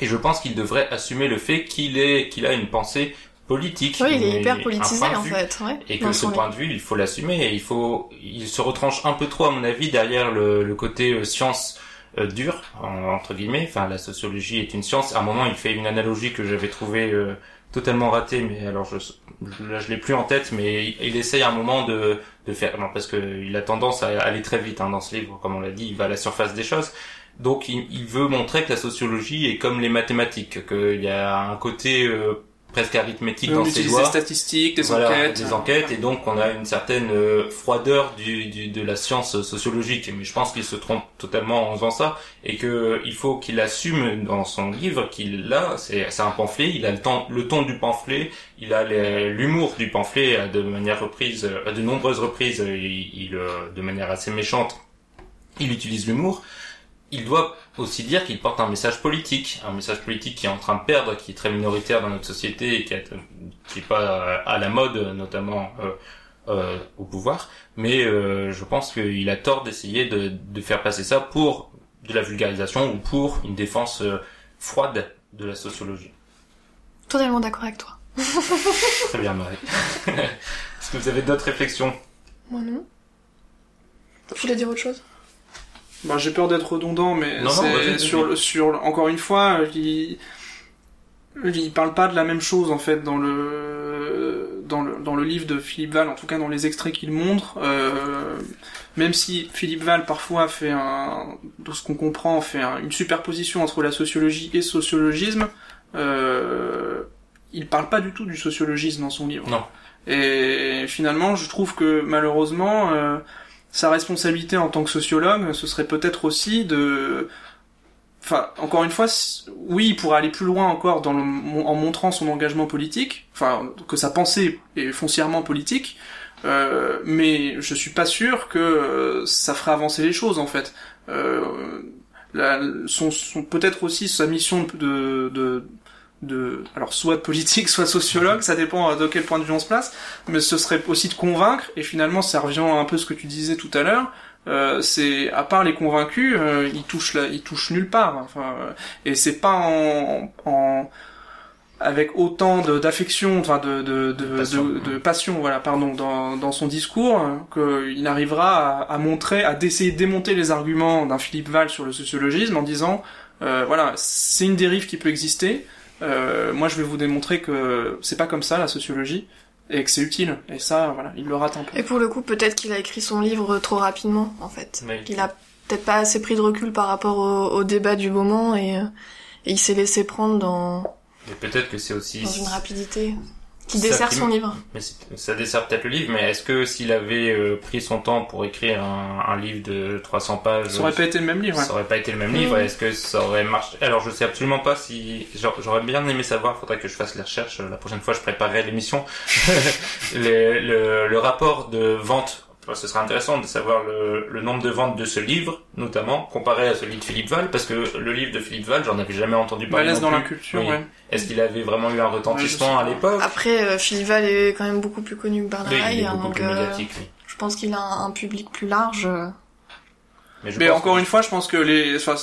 Et je pense qu'il devrait assumer le fait qu'il est qu'il a une pensée politique. Oui, il est hyper politisé en vue fait. Ouais, et que ce point de vue, il faut l'assumer et il faut, il se retranche un peu trop à mon avis derrière le, le côté euh, science euh, dure en- entre guillemets. Enfin, la sociologie est une science. À un moment, il fait une analogie que j'avais trouvée euh, totalement ratée, mais alors je, je, là, je l'ai plus en tête, mais il, il essaye à un moment de, de faire, non, parce que il a tendance à aller très vite hein, dans ce livre, comme on l'a dit, il va à la surface des choses. Donc, il, il veut montrer que la sociologie est comme les mathématiques, qu'il y a un côté euh, presque arithmétique on dans ses lois. des statistiques, des voilà, enquêtes, des enquêtes et donc on a une certaine euh, froideur du, du, de la science sociologique. Mais je pense qu'il se trompe totalement en faisant ça et que euh, il faut qu'il assume dans son livre qu'il là c'est un pamphlet il a le temps le ton du pamphlet il a l'humour du pamphlet à de manière reprise euh, à de nombreuses reprises il, il, de manière assez méchante il utilise l'humour. Il doit aussi dire qu'il porte un message politique, un message politique qui est en train de perdre, qui est très minoritaire dans notre société et qui est, qui est pas euh, à la mode, notamment euh, euh, au pouvoir. Mais euh, je pense qu'il a tort d'essayer de, de faire passer ça pour de la vulgarisation ou pour une défense euh, froide de la sociologie. Totalement d'accord avec toi. *laughs* Très bien, Marie. *laughs* Est-ce que vous avez d'autres réflexions? Moi non. Tu voulais dire autre chose? Bah, j'ai peur d'être redondant, mais Non, non, sur, le- sur, le- encore une fois, il, il parle pas de la même chose en fait dans le, dans le, dans le livre de Philippe Val, en tout cas dans les extraits qu'il montre. Euh, même si Philippe Val parfois fait un, de ce qu'on comprend, fait un- une superposition entre la sociologie et sociologisme, euh, il parle pas du tout du sociologisme dans son livre. Non. Et finalement, je trouve que malheureusement, euh, sa responsabilité en tant que sociologue, ce serait peut-être aussi de... Enfin, encore une fois, oui, il pourrait aller plus loin encore dans le, en montrant son engagement politique, enfin, que sa pensée est foncièrement politique, euh, mais je suis pas sûr que euh, ça ferait avancer les choses, en fait. Euh, son, peut-être aussi sa mission de, de, alors soit de politique, *laughs* soit de sociologue, ça dépend de quel point de vue on se place, mais ce serait aussi de convaincre, et finalement ça revient un peu à ce que tu disais tout à l'heure, euh, c'est à part les convaincus, euh, ils touchent la, ils touchent nulle part. Enfin, euh, et c'est pas en, en avec autant d'affection, enfin de de, de, Passion. de, de passion, voilà, pardon, dans, dans son discours, hein, qu'il arrivera à, à montrer, à d'essayer de démonter les arguments d'un Philippe Val sur le sociologisme en disant, euh, voilà, c'est une dérive qui peut exister. Euh, moi, je vais vous démontrer que c'est pas comme ça la sociologie et que c'est utile. Et ça, voilà, il le rate un peu. Et pour le coup, peut-être qu'il a écrit son livre trop rapidement, en fait. Oui. Il a peut-être pas assez pris de recul par rapport au, au débat du moment et, euh, et il s'est laissé prendre dans, Et peut-être que c'est aussi... dans une rapidité qui Ça dessert qui son livre. Mais ça dessert peut-être le livre, mais est-ce que s'il avait euh, pris son temps pour écrire un, un livre de 300 pages, Ça aurait pas été le même livre. ouais. ça aurait pas été le même livre Mm. Est-ce que ça aurait marché? Alors je sais absolument pas si j'a- j'aurais bien aimé savoir. Faudrait que je fasse les recherches. La prochaine fois, je préparerai l'émission. *laughs* le, le, le rapport de vente. Enfin, ce serait intéressant de savoir le, le nombre de ventes de ce livre, notamment comparé à celui de Philippe Val, parce que le livre de Philippe Val, j'en avais jamais entendu parler. Balèze non dans la culture, Oui. ouais. Est-ce qu'il avait vraiment eu un retentissement Ouais, à l'époque Après, euh, Philippe Val est quand même beaucoup plus connu que Bernard Oui, il Haye, est hein, beaucoup donc plus euh, médiatique. oui. je pense qu'il a un, un public plus large. euh. je Mais encore que- une fois, je pense que les, enfin,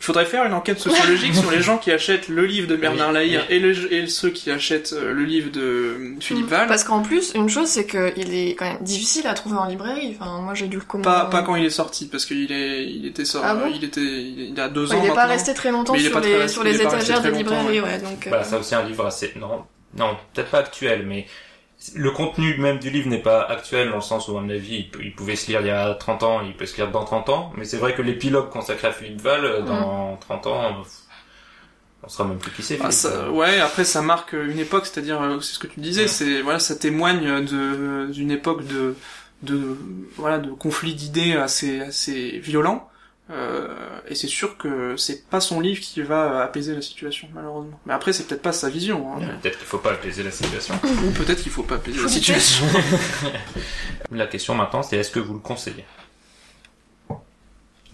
il faudrait faire une enquête sociologique sur les *laughs* gens qui achètent le livre de Bernard Lahire et, ceux qui achètent euh, le livre de euh, Philippe Val. Parce qu'en plus, une chose, c'est qu'il est quand même difficile à trouver en librairie. Enfin, moi, j'ai dû le commander. Pas, pas quand il est sorti, parce qu'il est, il était sorti, Ah bon il était, il, a deux Ouais, ans il est pas resté très longtemps sur très les, sur étagères des librairies, ouais. ouais. Donc, euh, Bah, ça aussi un livre assez non non peut-être pas actuel mais le contenu même du livre n'est pas actuel dans le sens où à mon avis il, pouvait se lire il y a 30 ans il peut se lire dans 30 ans mais c'est vrai que l'épilogue consacré à Philippe Val euh, dans 30 ans euh, on sera même plus qui c'est Ah, ça- ouais, après ça marque une époque, c'est-à-dire euh, c'est ce que tu disais, Ouais. c'est voilà, ça témoigne d'une époque de de voilà de conflits d'idées assez assez violents. Euh, et c'est sûr que c'est pas son livre qui va apaiser la situation malheureusement. Mais après c'est peut-être pas sa vision. Hein, peut-être qu'il faut pas apaiser la situation Ou peut-être qu'il faut pas apaiser la situation. *laughs* la question maintenant c'est est-ce que vous le conseillez?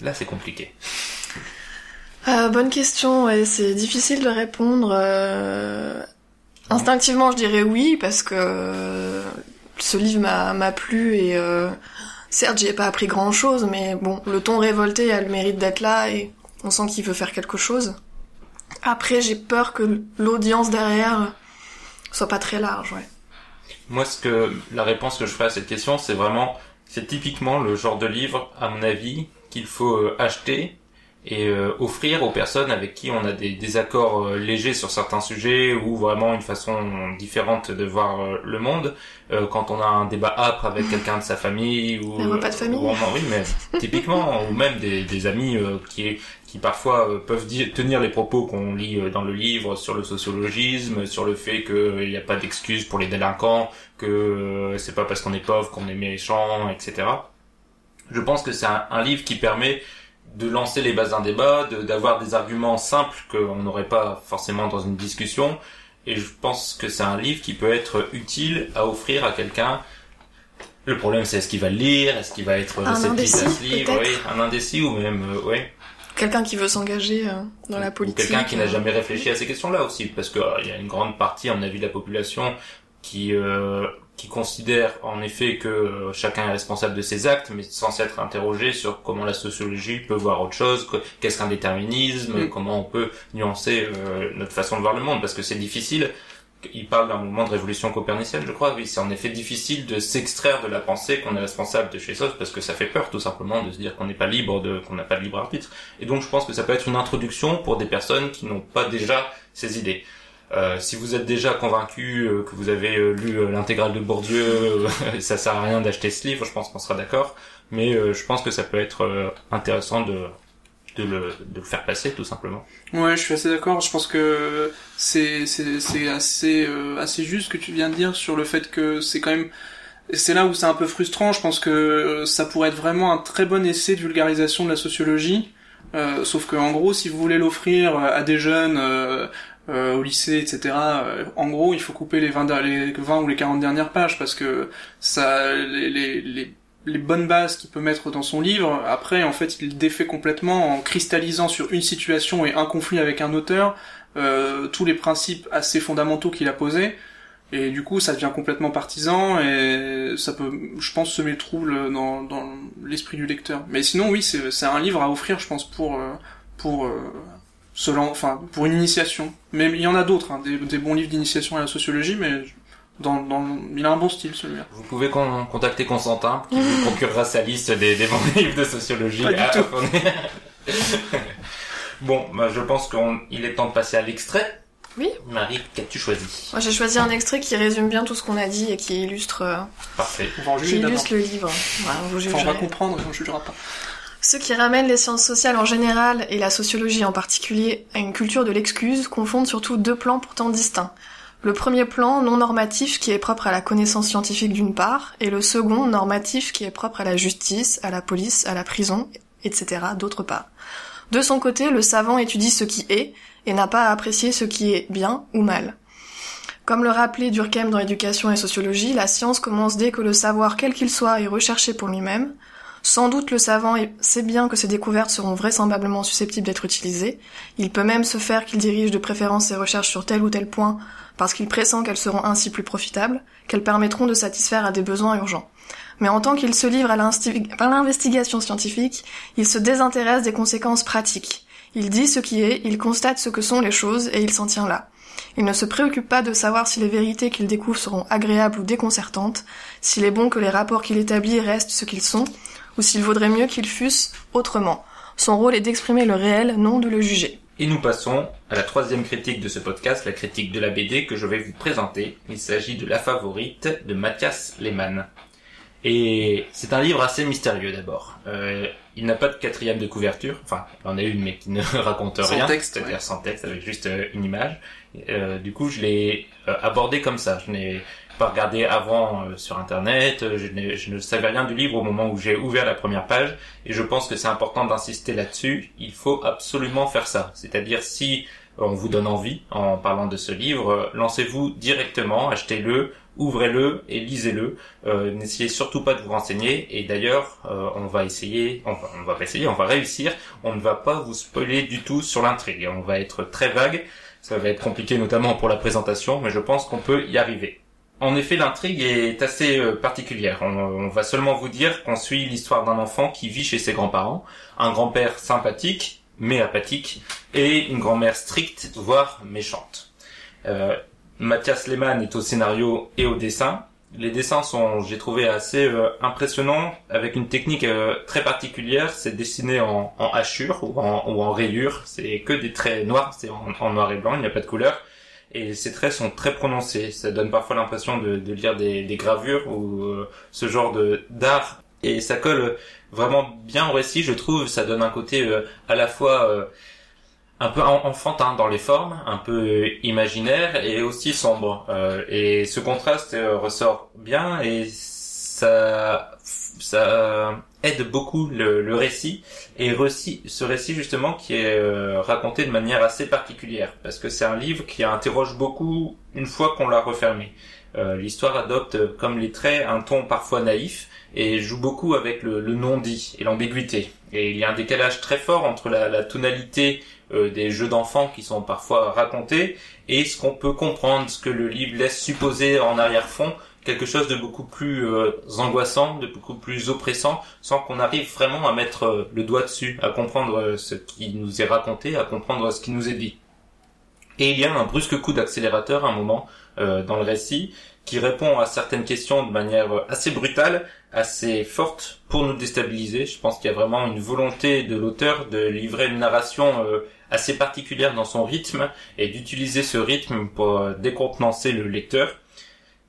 Là c'est compliqué Euh, bonne question, ouais, c'est difficile de répondre. euh, Instinctivement, je dirais oui, parce que euh, ce livre m'a m'a plu et euh, certes, j'y ai pas appris grand chose, mais bon, le ton révolté a le mérite d'être là et on sent qu'il veut faire quelque chose. Après, j'ai peur que l'audience derrière soit pas très large, ouais. Moi, ce que la réponse que je ferai à cette question, c'est vraiment, c'est typiquement le genre de livre, à mon avis, qu'il faut euh, acheter et euh, offrir aux personnes avec qui on a des désaccords euh, légers sur certains sujets ou vraiment une façon différente de voir euh, le monde. Euh, quand on a un débat âpre avec quelqu'un de sa famille ou Les repas de famille. ou oui, mais typiquement *laughs* ou même des, des amis euh, qui qui parfois euh, peuvent dire, tenir les propos qu'on lit dans le livre sur le sociologisme, sur le fait qu'il n'y a pas d'excuse pour les délinquants, que euh, c'est pas parce qu'on est pauvre qu'on est méchant, etc. Je pense que c'est un, un livre qui permet de lancer les bases d'un débat, de- d'avoir des arguments simples qu'on n'aurait pas forcément dans une discussion. Et je pense que c'est un livre qui peut être utile à offrir à quelqu'un. Le problème, c'est est-ce qu'il va le lire, est-ce qu'il va être réceptif à indécis, ce livre, peut-être oui, un indécis ou même, euh, Quelqu'un qui veut s'engager euh, dans la ou politique. quelqu'un qui n'a euh, jamais réfléchi à ces questions-là aussi, parce qu'il y a une grande partie, à mon avis, de la population qui euh, qui considère en effet que euh, chacun est responsable de ses actes, mais sans s'être interrogé sur comment la sociologie peut voir autre chose, que- qu'est-ce qu'un déterminisme, Mm. comment on peut nuancer euh, notre façon de voir le monde, parce que c'est difficile. Il parle d'un mouvement de révolution copernicienne, je crois. Oui, c'est en effet difficile de s'extraire de la pensée qu'on est responsable de chez soi, parce que ça fait peur, tout simplement, de se dire qu'on n'est pas libre, de qu'on n'a pas de libre arbitre. Et donc, je pense que ça peut être une introduction pour des personnes qui n'ont pas déjà ces idées. Euh, si vous êtes déjà convaincu euh, que vous avez euh, lu l'intégrale de Bourdieu, *laughs* ça sert à rien d'acheter ce livre, je pense qu'on sera d'accord. Mais je pense que ça peut être intéressant de, de, le, de le faire passer, tout simplement. Ouais, je suis assez d'accord. Je pense que c'est c'est c'est assez assez juste ce que tu viens de dire sur le fait que c'est quand même c'est là où c'est un peu frustrant. Je pense que ça pourrait être vraiment un très bon essai de vulgarisation de la sociologie. Euh, sauf que en gros, si vous voulez l'offrir à des jeunes euh, au lycée, etc. euh, en gros, il faut couper les 20, der- les 20 ou les 40 dernières pages parce que ça les, les, les bonnes bases qu'il peut mettre dans son livre, après, en fait, il défait complètement en cristallisant sur une situation et un conflit avec un auteur euh, tous les principes assez fondamentaux qu'il a posés. Et du coup, ça devient complètement partisan et ça peut, je pense, semer le trouble dans, dans l'esprit du lecteur. Mais sinon, oui, c'est un livre à offrir, je pense, pour euh, pour euh, se lan- enfin pour une initiation. Mais il y en a d'autres, hein, des, des bons livres d'initiation à la sociologie, mais dans, dans, il a un bon style celui-là. Vous pouvez con- contacter Constantin, qui vous procurera sa liste des, des bons *laughs* livres de sociologie. Pas du tout. *laughs* bon, bah, je pense qu'il est temps de passer à l'extrait. Oui. Marie, qu'as-tu choisi? Moi, j'ai choisi un extrait qui résume bien tout ce qu'on a dit et qui illustre, euh, Parfait. On va en qui juger illustre le livre. Voilà, vous Enfin, on va comprendre et on jugera pas. Ceux qui ramènent les sciences sociales en général et la sociologie en particulier à une culture de l'excuse confondent surtout deux plans pourtant distincts. Le premier plan, non normatif, qui est propre à la connaissance scientifique d'une part, et le second, normatif, qui est propre à la justice, à la police, à la prison, etc., d'autre part. De son côté, le savant étudie ce qui est, et n'a pas à apprécier ce qui est bien ou mal. Comme le rappelait Durkheim dans Éducation et Sociologie, la science commence dès que le savoir, quel qu'il soit, est recherché pour lui-même, sans doute le savant sait bien que ces découvertes seront vraisemblablement susceptibles d'être utilisées. Il peut même se faire qu'il dirige de préférence ses recherches sur tel ou tel point parce qu'il pressent qu'elles seront ainsi plus profitables, qu'elles permettront de satisfaire à des besoins urgents. Mais en tant qu'il se livre à l'investigation scientifique, il se désintéresse des conséquences pratiques. Il dit ce qui est, il constate ce que sont les choses et il s'en tient là. Il ne se préoccupe pas de savoir si les vérités qu'il découvre seront agréables ou déconcertantes, s'il est bon que les rapports qu'il établit restent ce qu'ils sont, ou s'il vaudrait mieux qu'ils fussent autrement. Son rôle est d'exprimer le réel, non de le juger. Et nous passons à la troisième critique de ce podcast, la critique de la BD que je vais vous présenter. Il s'agit de La Favorite de Mathias Lehmann. Et c'est un livre assez mystérieux d'abord. Euh, il n'a pas de quatrième de couverture, enfin, il en a une mais qui ne *laughs* raconte Sans rien, texte, c'est-à-dire ouais. sans texte, avec juste euh, une image. Euh, du coup, je l'ai abordé comme ça. Je n'ai pas regardé avant euh, sur internet, euh, je, je ne savais rien du livre au moment où j'ai ouvert la première page, et je pense que c'est important d'insister là-dessus. Il faut absolument faire ça. C'est-à-dire si on vous donne envie en parlant de ce livre, euh, lancez-vous directement, achetez-le, ouvrez-le et lisez-le. Euh, N'essayez surtout pas de vous renseigner. Et d'ailleurs, euh, on va essayer, on on va pas essayer, on va réussir. On ne va pas vous spoiler du tout sur l'intrigue. On va être très vague. Ça va être compliqué notamment pour la présentation, mais je pense qu'on peut y arriver. En effet, l'intrigue est assez euh, particulière. On, va seulement vous dire qu'on suit l'histoire d'un enfant qui vit chez ses grands-parents, un grand-père sympathique mais apathique, et une grand-mère stricte, voire méchante. Euh, Mathias Lehmann est au scénario et au dessin. Les dessins sont, j'ai trouvé, assez euh, impressionnants, avec une technique très particulière. C'est dessiné en, en hachure ou en, ou rayure. C'est que des traits noirs, c'est en noir et blanc, il n'y a pas de couleur. Et ces traits sont très prononcés. Ça donne parfois l'impression de, de lire des, des gravures ou euh, ce genre de d'art. Et ça colle vraiment bien au récit, je trouve. Ça donne un côté euh, à la fois euh, un peu en- enfantin dans les formes, un peu euh, imaginaire et aussi sombre. Euh, et ce contraste euh, ressort bien et ça ça aide beaucoup le, récit et ce récit justement qui est euh, raconté de manière assez particulière parce que c'est un livre qui interroge beaucoup une fois qu'on l'a refermé. Euh, L'histoire adopte, comme les traits, un ton parfois naïf et joue beaucoup avec le, non-dit et l'ambiguïté. Et il y a un décalage très fort entre la, la tonalité euh, des jeux d'enfants qui sont parfois racontés, et ce qu'on peut comprendre, ce que le livre laisse supposer en arrière-fond, quelque chose de beaucoup plus euh, angoissant, de beaucoup plus oppressant, sans qu'on arrive vraiment à mettre euh, le doigt dessus, à comprendre euh, ce qui nous est raconté, à comprendre ce qui nous est dit. Et il y a un brusque coup d'accélérateur à un moment euh, dans le récit qui répond à certaines questions de manière assez brutale, assez forte pour nous déstabiliser. Je pense qu'il y a vraiment une volonté de l'auteur de livrer une narration assez particulière dans son rythme et d'utiliser ce rythme pour décontenancer le lecteur.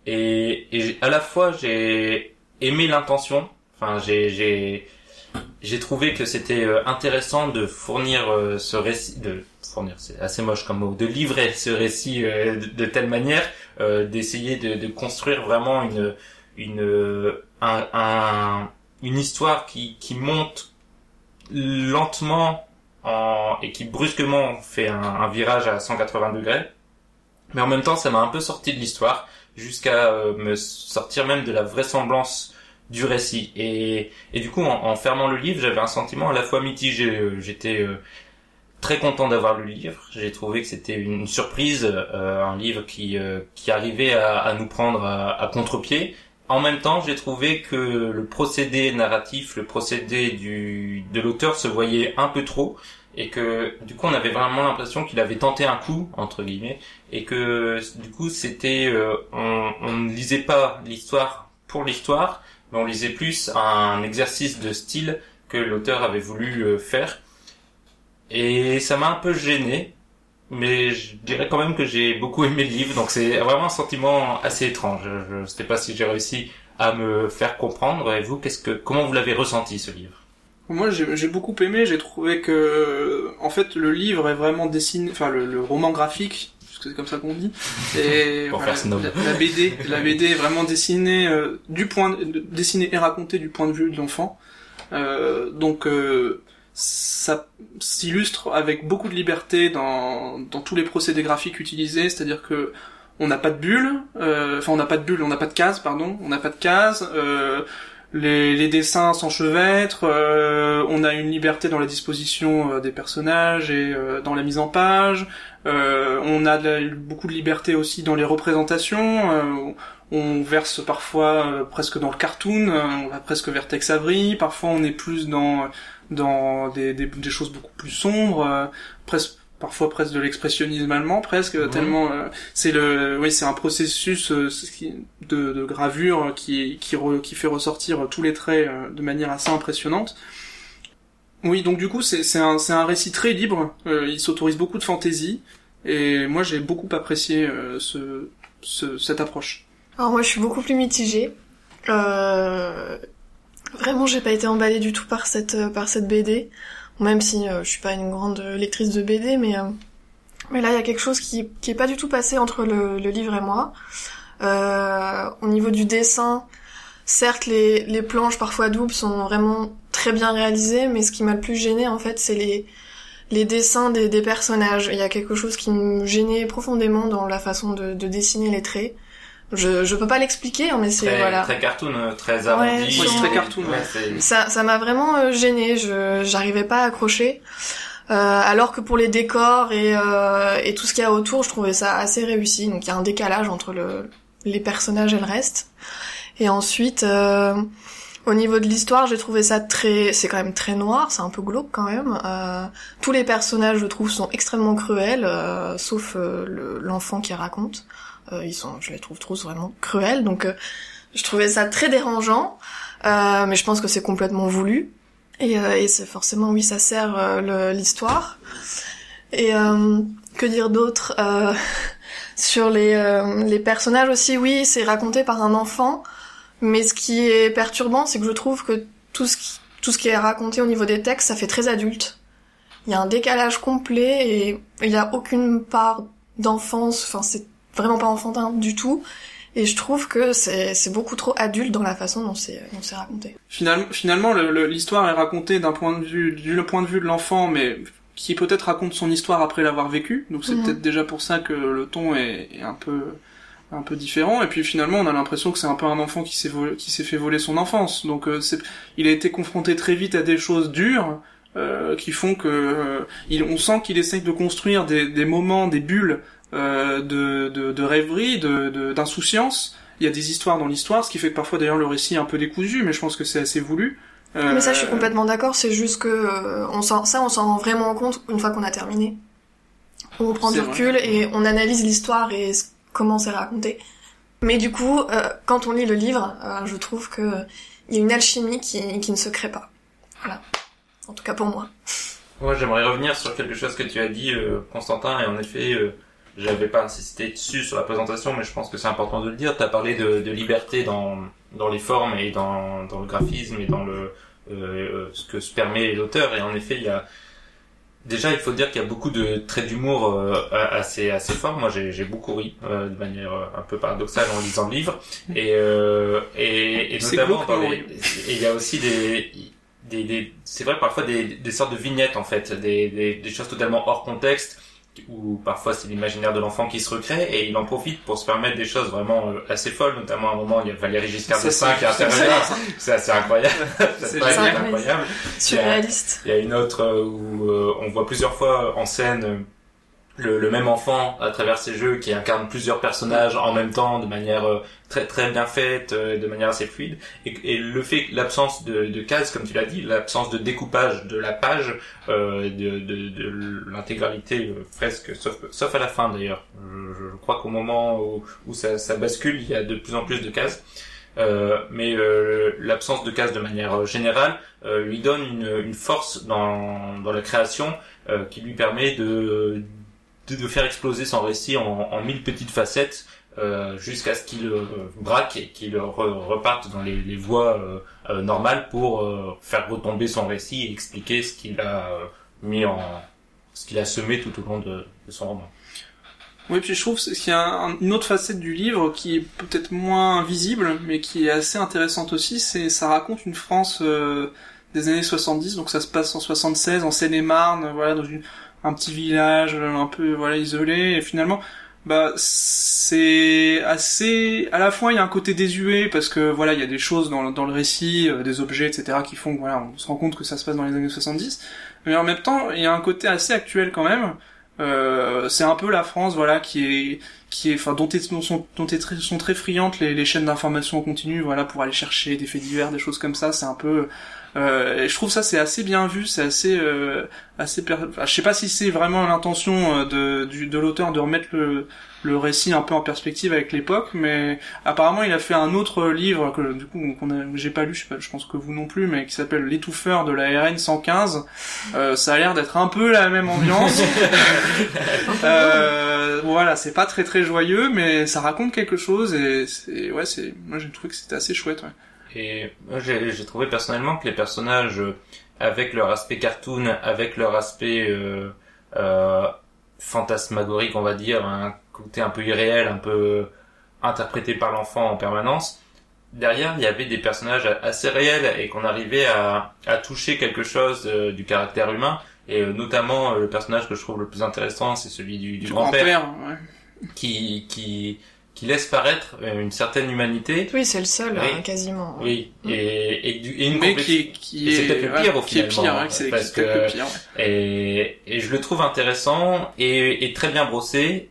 Et, et à la fois j'ai aimé l'intention, enfin j'ai j'ai j'ai trouvé que c'était euh, intéressant de fournir euh, ce récit de fournir c'est assez moche comme mot de livrer ce récit euh, de, telle manière d'essayer de, de construire vraiment une une un, un- une histoire qui qui monte lentement en, et qui brusquement fait un, un virage à 180 degrés. Mais en même temps ça m'a un peu sorti de l'histoire jusqu'à euh, me sortir même de la vraisemblance du récit. Et, et du coup en, fermant le livre j'avais un sentiment à la fois mitigé Euh, j'étais euh, très content d'avoir le livre. J'ai trouvé que c'était une surprise un livre qui qui arrivait à, à nous prendre à, à contre-pied. En même temps j'ai trouvé que le procédé narratif le procédé du de l'auteur se voyait un peu trop et que du coup on avait vraiment l'impression qu'il avait tenté un coup entre guillemets et que du coup c'était euh, on, on ne lisait pas l'histoire pour l'histoire mais on lisait plus un exercice de style que l'auteur avait voulu euh, faire. Et ça m'a un peu gêné mais je dirais quand même que j'ai beaucoup aimé le livre donc c'est vraiment un sentiment assez étrange. Je, je sais pas si j'ai réussi à me faire comprendre et vous qu'est-ce que comment vous l'avez ressenti ce livre? Moi, j'ai beaucoup aimé. J'ai trouvé que, en fait, le livre est vraiment dessiné, enfin, le, le roman graphique, parce que c'est comme ça qu'on dit. *laughs* Et la, la BD, la BD est vraiment dessinée euh, du point, de- dessinée et racontée du point de vue de l'enfant. Euh, donc, euh, ça s'illustre avec beaucoup de liberté dans, dans tous les procédés graphiques utilisés, c'est-à-dire que on n'a pas de bulle, euh, enfin on n'a pas de bulle, on n'a pas de case, pardon, on n'a pas de case. Euh, les, dessins s'enchevêtrent, euh, on a une liberté dans la disposition euh, des personnages et euh, dans la mise en page. Euh, on a beaucoup de liberté aussi dans les représentations. on verse parfois presque dans le cartoon, on va presque vers Tex. Parfois, on est plus dans des, choses beaucoup plus sombres, presque parfois presque de l'expressionnisme allemand, presque tellement euh, c'est le oui c'est un processus euh, de, de gravure qui qui, re- qui fait ressortir tous les traits euh, de manière assez impressionnante. Oui, donc du coup c'est c'est un c'est un récit très libre. euh, il s'autorise beaucoup de fantaisie et moi j'ai beaucoup apprécié euh, ce, ce cette approche. Alors moi je suis beaucoup plus mitigée. Euh... Vraiment j'ai pas été emballée du tout par cette par cette BD. Même si euh, je suis pas une grande lectrice de BD, mais euh, mais là il y a quelque chose qui qui est pas du tout passé entre le, livre et moi. Euh, au niveau du dessin, certes les les planches parfois doubles sont vraiment très bien réalisées, mais ce qui m'a le plus gêné en fait c'est les les dessins des, des personnages. Il y a quelque chose qui me gênait profondément dans la façon de dessiner les traits. Je, je peux pas l'expliquer, hein, mais c'est très, voilà. très cartoon euh, très arrondi Ouais, c'est très cartoon, ouais. Ça, ça m'a vraiment euh, gênée. Je, j'arrivais pas à accrocher. Euh, alors que pour les décors et, euh, et tout ce qu'il y a autour, je trouvais ça assez réussi. Donc il y a un décalage entre le, les personnages et le reste. Et ensuite, euh, au niveau de l'histoire, j'ai trouvé ça très, c'est quand même très noir, c'est un peu glauque quand même. Euh, tous les personnages, je trouve, sont extrêmement cruels, euh, sauf euh, le- l'enfant qui raconte. Euh, ils sont, je les trouve tous vraiment cruels. Donc euh, je trouvais ça très dérangeant. Euh, mais je pense que c'est complètement voulu. Et, et c'est forcément, oui, ça sert l'histoire. Et que dire d'autre *laughs* Sur les, euh, les personnages aussi, oui, c'est raconté par un enfant. Mais ce qui est perturbant, c'est que je trouve que tout ce qui, tout ce qui est raconté au niveau des textes, ça fait très adulte. Il y a un décalage complet et il n'y a aucune part d'enfance. Enfin, c'est vraiment pas enfantin du tout. Et je trouve que c'est c'est beaucoup trop adulte dans la façon dont c'est dont c'est raconté. Finalement, finalement, le- le- l'histoire est racontée d'un point de vue, du point de vue de l'enfant, mais qui peut-être raconte son histoire après l'avoir vécu. Donc c'est Mhm. peut-être déjà pour ça que le ton est, est un peu, un peu différent. Et puis finalement, on a l'impression que c'est un peu un enfant qui s'est qui s'est fait voler son enfance. Donc euh, il a été confronté très vite à des choses dures. euh, qui font que euh, il, on sent qu'il essaye de construire des, des moments, des bulles euh, de, de, de rêverie, de, de- d'insouciance. Il y a des histoires dans l'histoire, ce qui fait que parfois d'ailleurs le récit est un peu décousu, mais je pense que c'est assez voulu. Euh, Mais ça, je suis complètement d'accord. C'est juste que euh, on s'en, ça, on s'en rend vraiment compte une fois qu'on a terminé. On prend du vrai. recul et on analyse l'histoire et comment c'est raconté. Mais du coup, euh, quand on lit le livre, euh, je trouve que il y a une alchimie qui, qui ne se crée pas. Voilà. En tout cas pour moi. Moi, j'aimerais revenir sur quelque chose que tu as dit, euh, Constantin, et en effet, euh, j'avais pas insisté dessus sur la présentation, mais je pense que c'est important de le dire. Tu as parlé de, de liberté dans, dans les formes et dans, dans le graphisme et dans le, euh, euh, ce que se permet l'auteur, et en effet, il y a, déjà, il faut dire qu'il y a beaucoup de traits d'humour euh, assez, assez forts. Moi, j'ai beaucoup ri, euh, de manière euh, un peu paradoxale en lisant le livre, et, euh, et, et notamment dans les, et il y a aussi des, des, des c'est vrai parfois des, des sortes de vignettes en fait, des, des, des choses totalement hors contexte où parfois c'est l'imaginaire de l'enfant qui se recrée et il en profite pour se permettre des choses vraiment euh, assez folles, notamment à un moment il y a Valérie Giscard d'Estaing qui intervient, c'est assez incroyable, C'est incroyable. *laughs* Surréaliste. Il y a une autre euh, où euh, on voit plusieurs fois en scène le, le même enfant à travers ses jeux qui incarne plusieurs personnages en même temps de manière euh, très très bien faite, euh, de manière assez fluide. Et, et le fait l'absence de, de cases, comme tu l'as dit, l'absence de découpage de la page, euh, de, de, de l'intégralité euh, presque, sauf, sauf à la fin d'ailleurs. Je, je crois qu'au moment où, où ça, ça bascule, il y a de plus en plus de cases. Euh, mais l'absence de cases de manière générale lui donne une, une force dans, dans la création qui lui permet de, de, de faire exploser son récit en, en mille petites facettes euh, jusqu'à ce qu'il euh, braque et qu'il re- reparte dans les, les voies euh, euh, normales pour euh, faire retomber son récit et expliquer ce qu'il a euh, mis en ce qu'il a semé tout au long de, de son roman. Oui, puis je trouve qu'il y a un- une autre facette du livre qui est peut-être moins visible, mais qui est assez intéressante aussi, c'est ça raconte une France des années 70, donc ça se passe en 76, en Seine-et-Marne, voilà, dans une- un petit village euh, un peu voilà isolé, et finalement, bah c'est assez, à la fois il y a un côté désuet parce que voilà il y a des choses dans, dans le récit, euh, des objets etc qui font voilà on se rend compte que ça se passe dans les années 70, mais en même temps il y a un côté assez actuel quand même. Euh, c'est un peu la France, voilà, qui est, qui est, enfin, dont, sont, dont très- sont très friandes les, les chaînes d'information en continu, voilà, pour aller chercher des faits divers, des choses comme ça. C'est un peu, euh, et je trouve ça c'est assez bien vu, c'est assez, euh, assez, per- enfin, je sais pas si c'est vraiment l'intention euh, de, du, de l'auteur de remettre le, le récit un peu en perspective avec l'époque, mais apparemment il a fait un autre livre que du coup qu'on a, j'ai pas lu, je, sais pas, je pense que vous non plus, mais qui s'appelle l'étouffeur de la RN 115. Euh, ça a l'air d'être un peu la même ambiance. *laughs* Euh, voilà, c'est pas très très joyeux, mais ça raconte quelque chose et c'est ouais, c'est moi j'ai trouvé que c'était assez chouette. Ouais. Et j'ai trouvé personnellement que les personnages, euh, avec leur aspect cartoon, avec leur aspect euh, euh, fantasmagorique, on va dire, un côté un peu irréel, un peu interprété par l'enfant en permanence, derrière, il y avait des personnages assez réels et qu'on arrivait à, à toucher quelque chose euh, du caractère humain. Et euh, notamment, euh, le personnage que je trouve le plus intéressant, c'est celui du, grand-père, ouais. qui, qui, qui laisse paraître euh, une certaine humanité. Oui, c'est le seul, Oui. hein, quasiment. Oui, et, et, du- et une Mais qui, qui Et est, c'est peut-être le ouais, pire, au qui est finalement, pire, ouais, c'est parce qui est peut-être que- le pire. ouais. Et, et je le trouve intéressant et, et très bien brossé.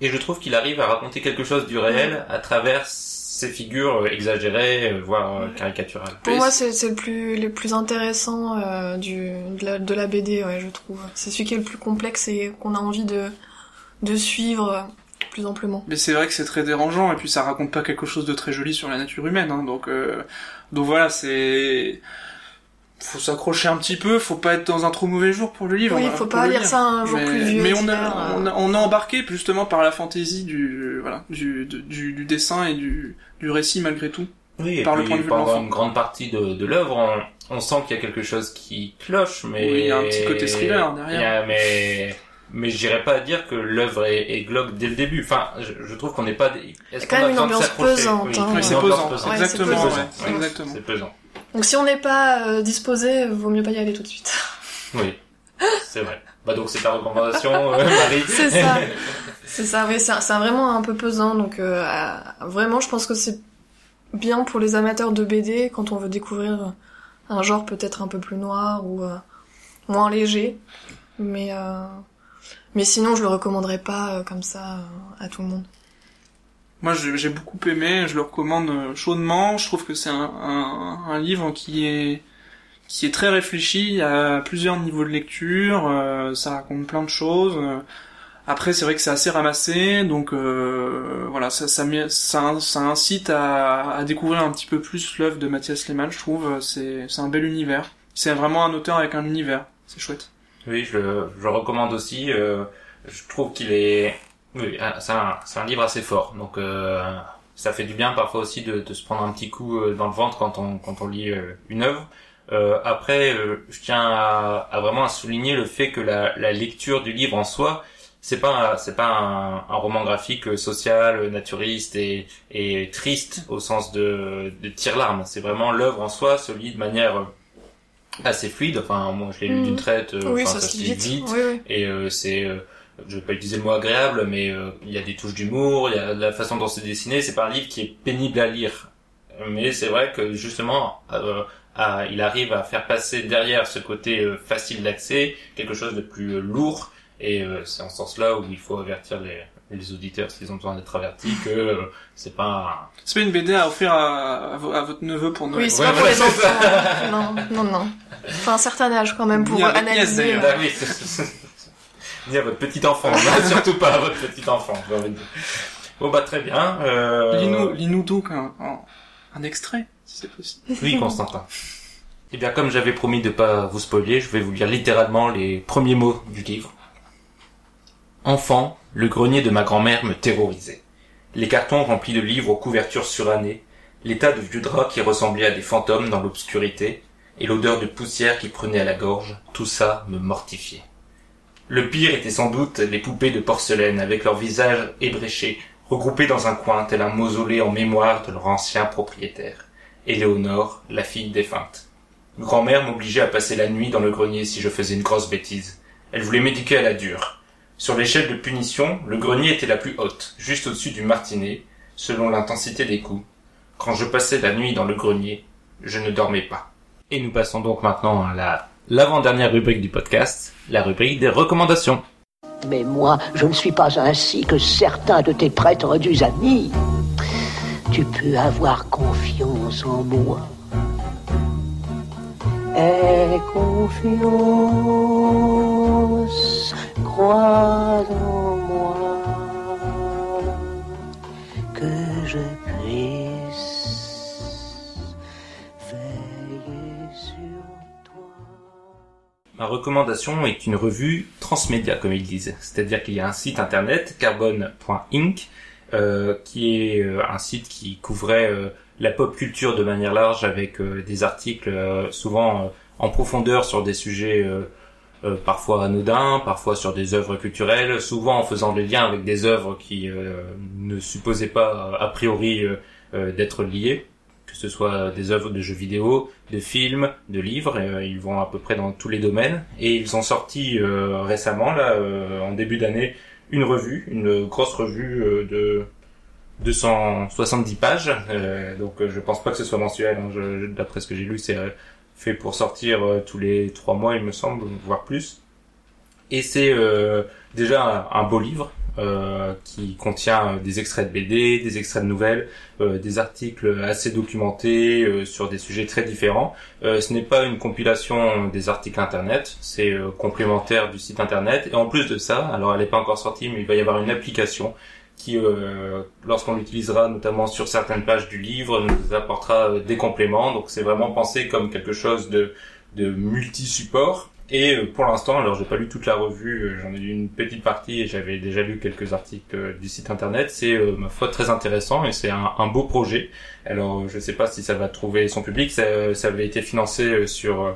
Et je trouve qu'il arrive à raconter quelque chose du réel à travers ces figures euh, exagérées, euh, voire euh, caricaturales. Pour moi, c'est le plus, le plus intéressant euh, du, de, la, de la BD, ouais, je trouve. C'est celui qui est le plus complexe et qu'on a envie de, de suivre plus amplement. Mais c'est vrai que c'est très dérangeant et puis ça raconte pas quelque chose de très joli sur la nature humaine. Hein, donc euh, donc voilà, c'est faut s'accrocher un petit peu, faut pas être dans un trop mauvais jour pour le livre. Oui, hein, faut pas le lire ça un jour mais, plus vieux. mais on, a, euh. on, a, on a embarqué justement par la fantaisie du voilà du, de- du, du dessin et du, du récit malgré tout. Oui, et Par le puis point de vue de pendant l'enfant. une grande partie de, de l'œuvre, on, on sent qu'il y a quelque chose qui cloche, mais Oui, il y a un petit côté thriller derrière. Il y a- mais mais j'irais pas dire que l'œuvre est, est glauque dès le début. Enfin, je, je trouve qu'on n'est pas. Est-ce quand qu'on a même une ambiance pesante, Oui, hein. c'est ambiance pesant, pesante. Ouais, c'est exactement, pesant. ouais, Ouais, exactement. C'est pesant. Donc si on n'est pas euh, disposé, vaut mieux pas y aller tout de suite. *laughs* Oui, c'est vrai. Bah donc c'est ta recommandation, euh, *laughs* Marie. C'est ça. *laughs* C'est ça, oui, c'est c'est vraiment un peu pesant, donc euh, euh, vraiment, je pense que c'est bien pour les amateurs de BD quand on veut découvrir un genre peut-être un peu plus noir ou, euh, moins léger. Mais euh, mais sinon, je le recommanderais pas euh, comme ça euh, à tout le monde. Moi, j'ai beaucoup aimé, je le recommande euh, chaudement. Je trouve que c'est un, un, un livre qui est qui est très réfléchi. A plusieurs niveaux de lecture. euh, ça raconte plein de choses. Après, c'est vrai que c'est assez ramassé, donc euh, voilà, ça, ça, ça incite à, à découvrir un petit peu plus l'œuvre de Mathias Lehmann. Je trouve, c'est c'est un bel univers. C'est vraiment un auteur avec un univers. C'est chouette. Oui, je, le- je recommande aussi. euh, je trouve qu'il est, oui, ah, c'est un, un livre assez fort. Donc, euh, ça fait du bien parfois aussi de, de se prendre un petit coup euh, dans le ventre quand on quand on lit une œuvre. Euh, après, euh, je tiens à, à vraiment souligner le fait que la, la lecture du livre en soi, c'est pas c'est pas un, un roman graphique social, naturiste et, et triste au sens de, de tire-larme. C'est vraiment l'œuvre en soi se lit de manière assez fluide. Enfin, moi, je l'ai lu d'une traite. euh, oui, enfin, ça se lit vite. Oui, oui. et euh, c'est, euh, je vais pas utiliser le mot agréable, mais euh, il y a des touches d'humour, il y a la façon dont c'est dessiné. C'est pas un livre qui est pénible à lire, mais c'est vrai que justement, euh, à- il arrive à faire passer derrière ce côté euh, facile d'accès quelque chose de plus lourd. Et euh, c'est en ce sens-là où il faut avertir les, les auditeurs s'ils ont besoin d'être avertis que euh, c'est pas C'est pas une BD à offrir à, à, à votre neveu pour Noël. Oui, c'est Ouais, pas pour les enfants. Non, non, non. Enfin, un certain âge quand même pour Ni euh, analyser. d'ailleurs. Ah oui, c'est- c'est- Ni à votre petit enfant, *laughs* surtout pas à votre petit enfant. Bon bah très bien. Euh... Lis-nous, lis-nous donc un, un, un extrait, si c'est possible. Oui, Constantin. Eh bien, comme j'avais promis de pas vous spoiler, je vais vous lire littéralement les premiers mots du livre. Enfant, le grenier de ma grand-mère me terrorisait. Les cartons remplis de livres aux couvertures surannées, les tas de vieux draps qui ressemblaient à des fantômes dans l'obscurité, et l'odeur de poussière qui prenait à la gorge, tout ça me mortifiait. Le pire était sans doute les poupées de porcelaine avec leurs visages ébréchés, regroupés dans un coin tel un mausolée en mémoire de leur ancien propriétaire. Éléonore, la fille défunte. Grand-mère m'obligeait à passer la nuit dans le grenier si je faisais une grosse bêtise. Elle voulait m'éduquer à la dure. Sur l'échelle de punition, le grenier était la plus haute, juste au-dessus du martinet, selon l'intensité des coups. Quand je passais la nuit dans le grenier, je ne dormais pas. Et nous passons donc maintenant à la l'avant-dernière rubrique du podcast, la rubrique des recommandations. Mais moi, je ne suis pas ainsi que certains de tes prétendus amis. Tu peux avoir confiance en moi. Aie confiance, crois en moi, que je puisse veiller sur toi. Ma recommandation est une revue transmédia, comme ils disent. C'est-à-dire qu'il y a un site internet, carbone.inc, euh, qui est euh, un site qui couvrait euh, la pop culture de manière large avec des articles souvent en profondeur sur des sujets euh, parfois anodins, parfois sur des œuvres culturelles, souvent en faisant des liens avec des œuvres qui euh, ne supposaient pas a priori euh, euh, d'être liées, que ce soit des œuvres de jeux vidéo, de films, de livres, ils vont à peu près dans tous les domaines. Et ils ont sorti récemment, là, en début d'année, une revue, une grosse revue de 270 pages. Donc je pense pas que ce soit mensuel. hein. D'après ce que j'ai lu, c'est fait pour sortir euh, tous les trois mois, il me semble, voire plus. Et c'est euh, déjà un, un beau livre euh, qui contient euh, des extraits de BD, des extraits de nouvelles, des articles assez documentés sur des sujets très différents. Ce n'est pas une compilation des articles internet, c'est complémentaire du site internet. Et en plus de ça, alors elle n'est pas encore sortie, mais il va y avoir une application qui, euh, lorsqu'on l'utilisera notamment sur certaines pages du livre, nous apportera euh, des compléments. Donc c'est vraiment pensé comme quelque chose de, de multi-support. Et euh, pour l'instant, alors j'ai pas lu toute la revue, euh, j'en ai lu une petite partie et j'avais déjà lu quelques articles du site internet. C'est euh, ma foi très intéressant et c'est un, beau projet. Alors je sais pas si ça va trouver son public. Ça, ça avait été financé sur euh,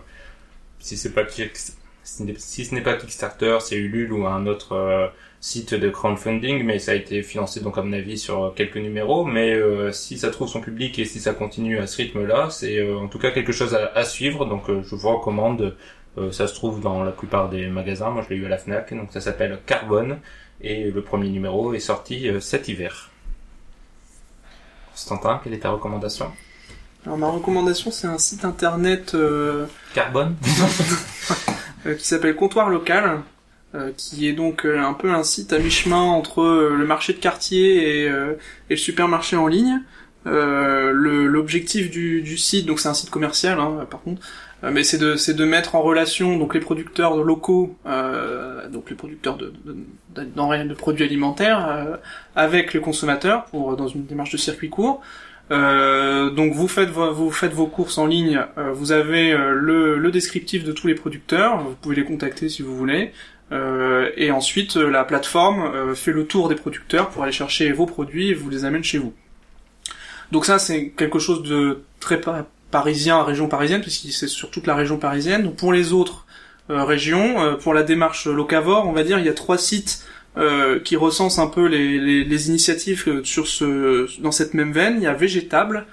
si c'est pas si ce n'est- pas Kickstarter, c'est Ulule ou un autre site de crowdfunding, mais ça a été financé donc à mon avis sur quelques numéros. Mais euh, si ça trouve son public et si ça continue à ce rythme-là, c'est euh, en tout cas quelque chose à, à suivre. Donc euh, je vous recommande. Euh, ça se trouve dans la plupart des magasins. Moi je l'ai eu à la Fnac. Donc ça s'appelle Carbone et le premier numéro est sorti euh, cet hiver. Constantin, quelle est ta recommandation? Alors ma recommandation, c'est un site internet. euh, Carbone? *laughs* Qui s'appelle Comptoir Local, qui est donc euh, un peu un site à mi-chemin entre euh, le marché de quartier et, euh, et le supermarché en ligne. Euh, le- L'objectif du, du site, donc c'est un site commercial hein, par contre, euh, mais c'est de, de mettre en relation donc les producteurs locaux, euh, donc les producteurs de, de, de, de produits alimentaires, euh, avec les consommateurs pour dans une démarche de circuit court. Euh, donc vous faites vos, vous faites vos courses en ligne, euh, vous avez euh, le, le descriptif de tous les producteurs, vous pouvez les contacter si vous voulez, euh, et ensuite euh, la plateforme euh, fait le tour des producteurs pour aller chercher vos produits et vous les amène chez vous. Donc ça c'est quelque chose de très pa- parisien, région parisienne, puisque c'est sur toute la région parisienne. Donc pour les autres euh, régions, euh, pour la démarche locavore, on va dire, il y a trois sites euh, qui recensent un peu les, les, les initiatives sur ce dans cette même veine. Il y a Végétable,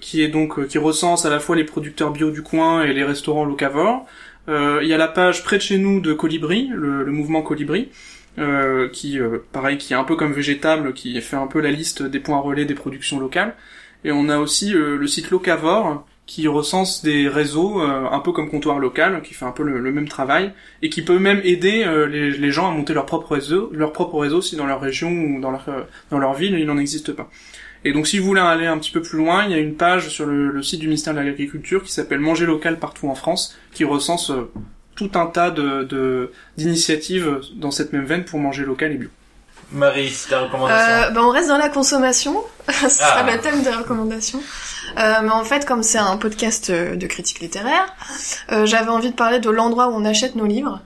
qui est donc qui recense à la fois les producteurs bio du coin et les restaurants locavores. Euh, il y a la page près de chez nous de Colibri, le, mouvement Colibri, euh, qui euh, pareil qui est un peu comme Végétable, qui fait un peu la liste des points relais des productions locales. Et on a aussi le site Locavore qui recense des réseaux un peu comme comptoir local, qui fait un peu le, même travail et qui peut même aider les, les gens à monter leur propre réseau, leur propre réseau si dans leur région ou dans leur dans leur ville il n'en existe pas. Et donc si vous voulez aller un petit peu plus loin, il y a une page sur le, le site du ministère de l'Agriculture qui s'appelle Manger local partout en France, qui recense euh, tout un tas de de- d'initiatives dans cette même veine pour manger local et bio. Marie, c'est ta recommandation Euh, ben on reste dans la consommation, *laughs* ce sera Ah. le thème des recommandations. Euh, mais en fait, comme c'est un podcast euh, de critique littéraire, euh, j'avais envie de parler de l'endroit où on achète nos livres.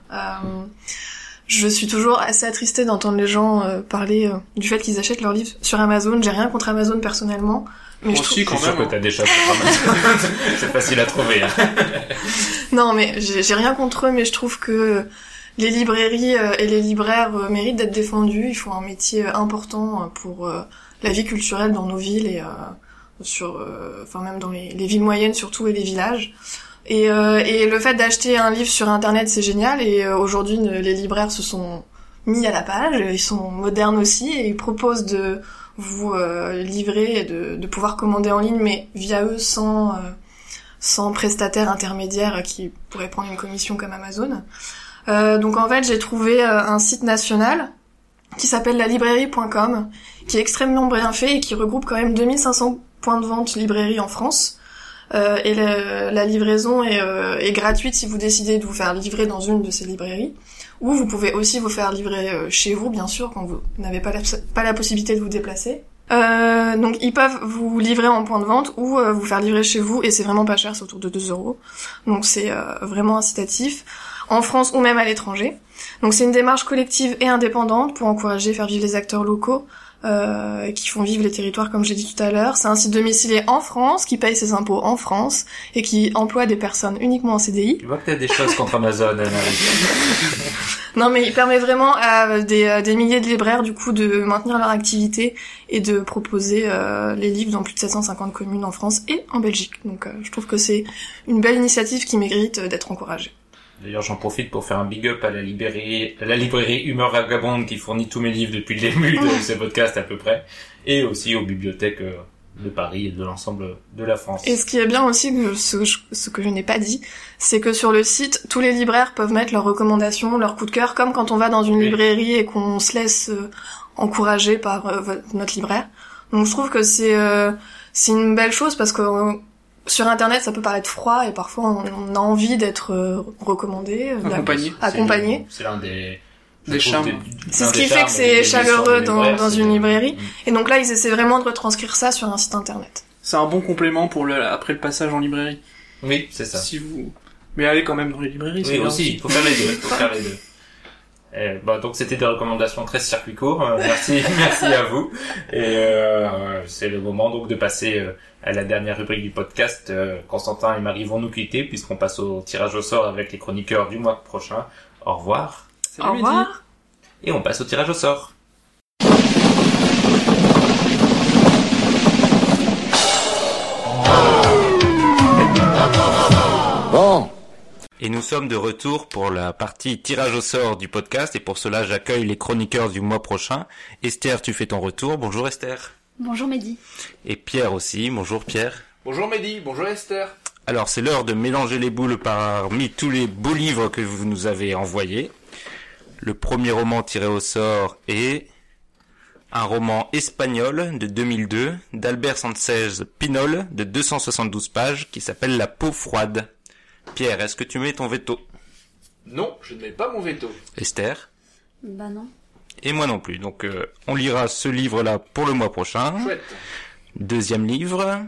Je suis toujours assez attristée d'entendre les gens euh, parler euh, du fait qu'ils achètent leurs livres sur Amazon. J'ai rien contre Amazon personnellement, mais je quand suis sûr même. que t'as des choses sur Amazon. *laughs* C'est facile à trouver. Hein. *laughs* Non, mais j'ai rien contre eux, mais je trouve que les librairies euh, et les libraires euh, méritent d'être défendus. Ils font un métier euh, important pour euh, la vie culturelle dans nos villes et euh, sur, euh, enfin même dans les, les villes moyennes surtout et les villages. Et, euh, et le fait d'acheter un livre sur internet, c'est génial. Et euh, aujourd'hui, les libraires se sont mis à la page. Ils sont modernes aussi et ils proposent de vous euh, livrer et de, de pouvoir commander en ligne, mais via eux sans euh, sans prestataire intermédiaire qui pourrait prendre une commission comme Amazon. Euh, donc en fait, j'ai trouvé euh, un site national qui s'appelle la librairie.com, qui est extrêmement bien fait et qui regroupe quand même 2500 points de vente librairie en France. Euh, et le- la livraison est, euh, est gratuite si vous décidez de vous faire livrer dans une de ces librairies. Ou vous pouvez aussi vous faire livrer euh, chez vous, bien sûr, quand vous n'avez pas la, la possibilité de vous déplacer. Euh, donc ils peuvent vous livrer en point de vente ou vous faire livrer chez vous et c'est vraiment pas cher, c'est autour de 2 euros. Donc c'est vraiment incitatif en France ou même à l'étranger. Donc c'est une démarche collective et indépendante pour encourager, faire vivre les acteurs locaux euh, qui font vivre les territoires comme j'ai dit tout à l'heure. C'est un site domicilié en France qui paye ses impôts en France et qui emploie des personnes uniquement en CDI. Tu vois que t'as des choses contre Amazon. *laughs* Non, mais il permet vraiment à des, des milliers de libraires du coup de maintenir leur activité et de proposer euh, les livres dans plus de 750 communes en France et en Belgique. Donc euh, je trouve que c'est une belle initiative qui mérite euh, d'être encouragée. D'ailleurs, j'en profite pour faire un big up à la librairie, à la librairie Humeur Vagabonde qui fournit tous mes livres depuis le début de *laughs* ce podcast à peu près, et aussi aux bibliothèques euh, de Paris et de l'ensemble de la France. Et ce qui est bien aussi, ce, que je- ce que je n'ai pas dit, c'est que sur le site, tous les libraires peuvent mettre leurs recommandations, leurs coups de cœur, comme quand on va dans une Oui. librairie et qu'on se laisse euh, encourager par euh, notre libraire. Donc je trouve que c'est euh, c'est une belle chose parce que sur internet ça peut paraître froid et parfois on, on a envie d'être euh, recommandé, euh, Accompagné. C'est accompagné. C'est l'un des... Des charmes. C'est ce qui fait que c'est chaleureux dans- libraires, dans une librairie. Mm. Et donc là ils essaient vraiment de retranscrire ça sur un site internet. C'est un bon complément pour le après le passage en librairie. Oui, c'est ça. Si vous mais allez quand même dans les librairies, c'est Oui, aussi, il faut faire les deux. Faut faire les deux. *laughs* Euh, bah, donc c'était des recommandations très circuit court. Euh, merci, *laughs* merci à vous. Et euh, c'est le moment donc de passer euh, à la dernière rubrique du podcast. Euh, Constantin et Marie vont nous quitter puisqu'on passe au tirage au sort avec les chroniqueurs du mois prochain. Au revoir. Au revoir. Et on passe au tirage au sort. Et nous sommes de retour pour la partie tirage au sort du podcast et pour cela j'accueille les chroniqueurs du mois prochain. Esther, tu fais ton retour. Bonjour Esther. Bonjour Mehdi. Et Pierre aussi. Bonjour Pierre. Bonjour Mehdi, bonjour Esther. Alors c'est l'heure de mélanger les boules parmi tous les beaux livres que vous nous avez envoyés. Le premier roman tiré au sort est un roman espagnol de 2002 d'Albert Sanchez Pinol de 272 pages qui s'appelle La peau froide. Pierre, est-ce que tu mets ton veto? Non, je ne mets pas mon veto. Esther? Bah non. Et moi non plus. Donc euh, on lira ce livre-là pour le mois prochain. Chouette. Deuxième livre,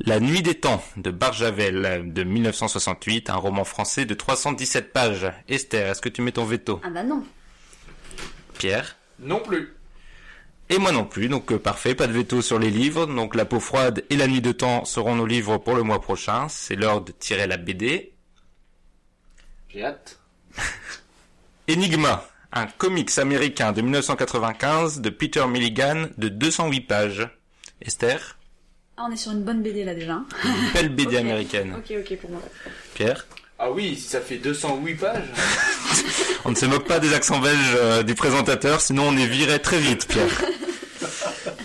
La Nuit des Temps de Barjavel de 1968, un roman français de 317 pages. Esther, est-ce que tu mets ton veto? Ah bah non. Pierre? Non plus. Et moi non plus, donc euh, parfait, pas de veto sur les livres. Donc La peau froide et La Nuit de Temps seront nos livres pour le mois prochain. C'est l'heure de tirer la BD. J'ai hâte. *laughs* Enigma, un comics américain de 1995 de Peter Milligan de 208 pages. Esther, Ah, on est sur une bonne BD là déjà. une belle BD *laughs* américaine. Ok, ok pour moi. Pierre Ah oui, si ça fait 208 pages. *laughs* On ne se moque pas des accents belges euh, du présentateur, sinon on est viré très vite, Pierre.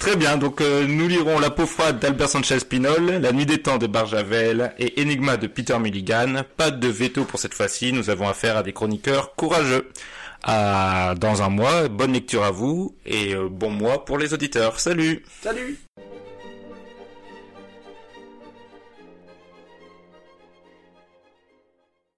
Très bien, donc euh, nous lirons La peau froide d'Albert Sanchez Pinol, La nuit des temps de Barjavel et Enigma de Peter Milligan. Pas de veto pour cette fois-ci, nous avons affaire à des chroniqueurs courageux. À dans un mois, bonne lecture à vous et euh, bon mois pour les auditeurs. Salut Salut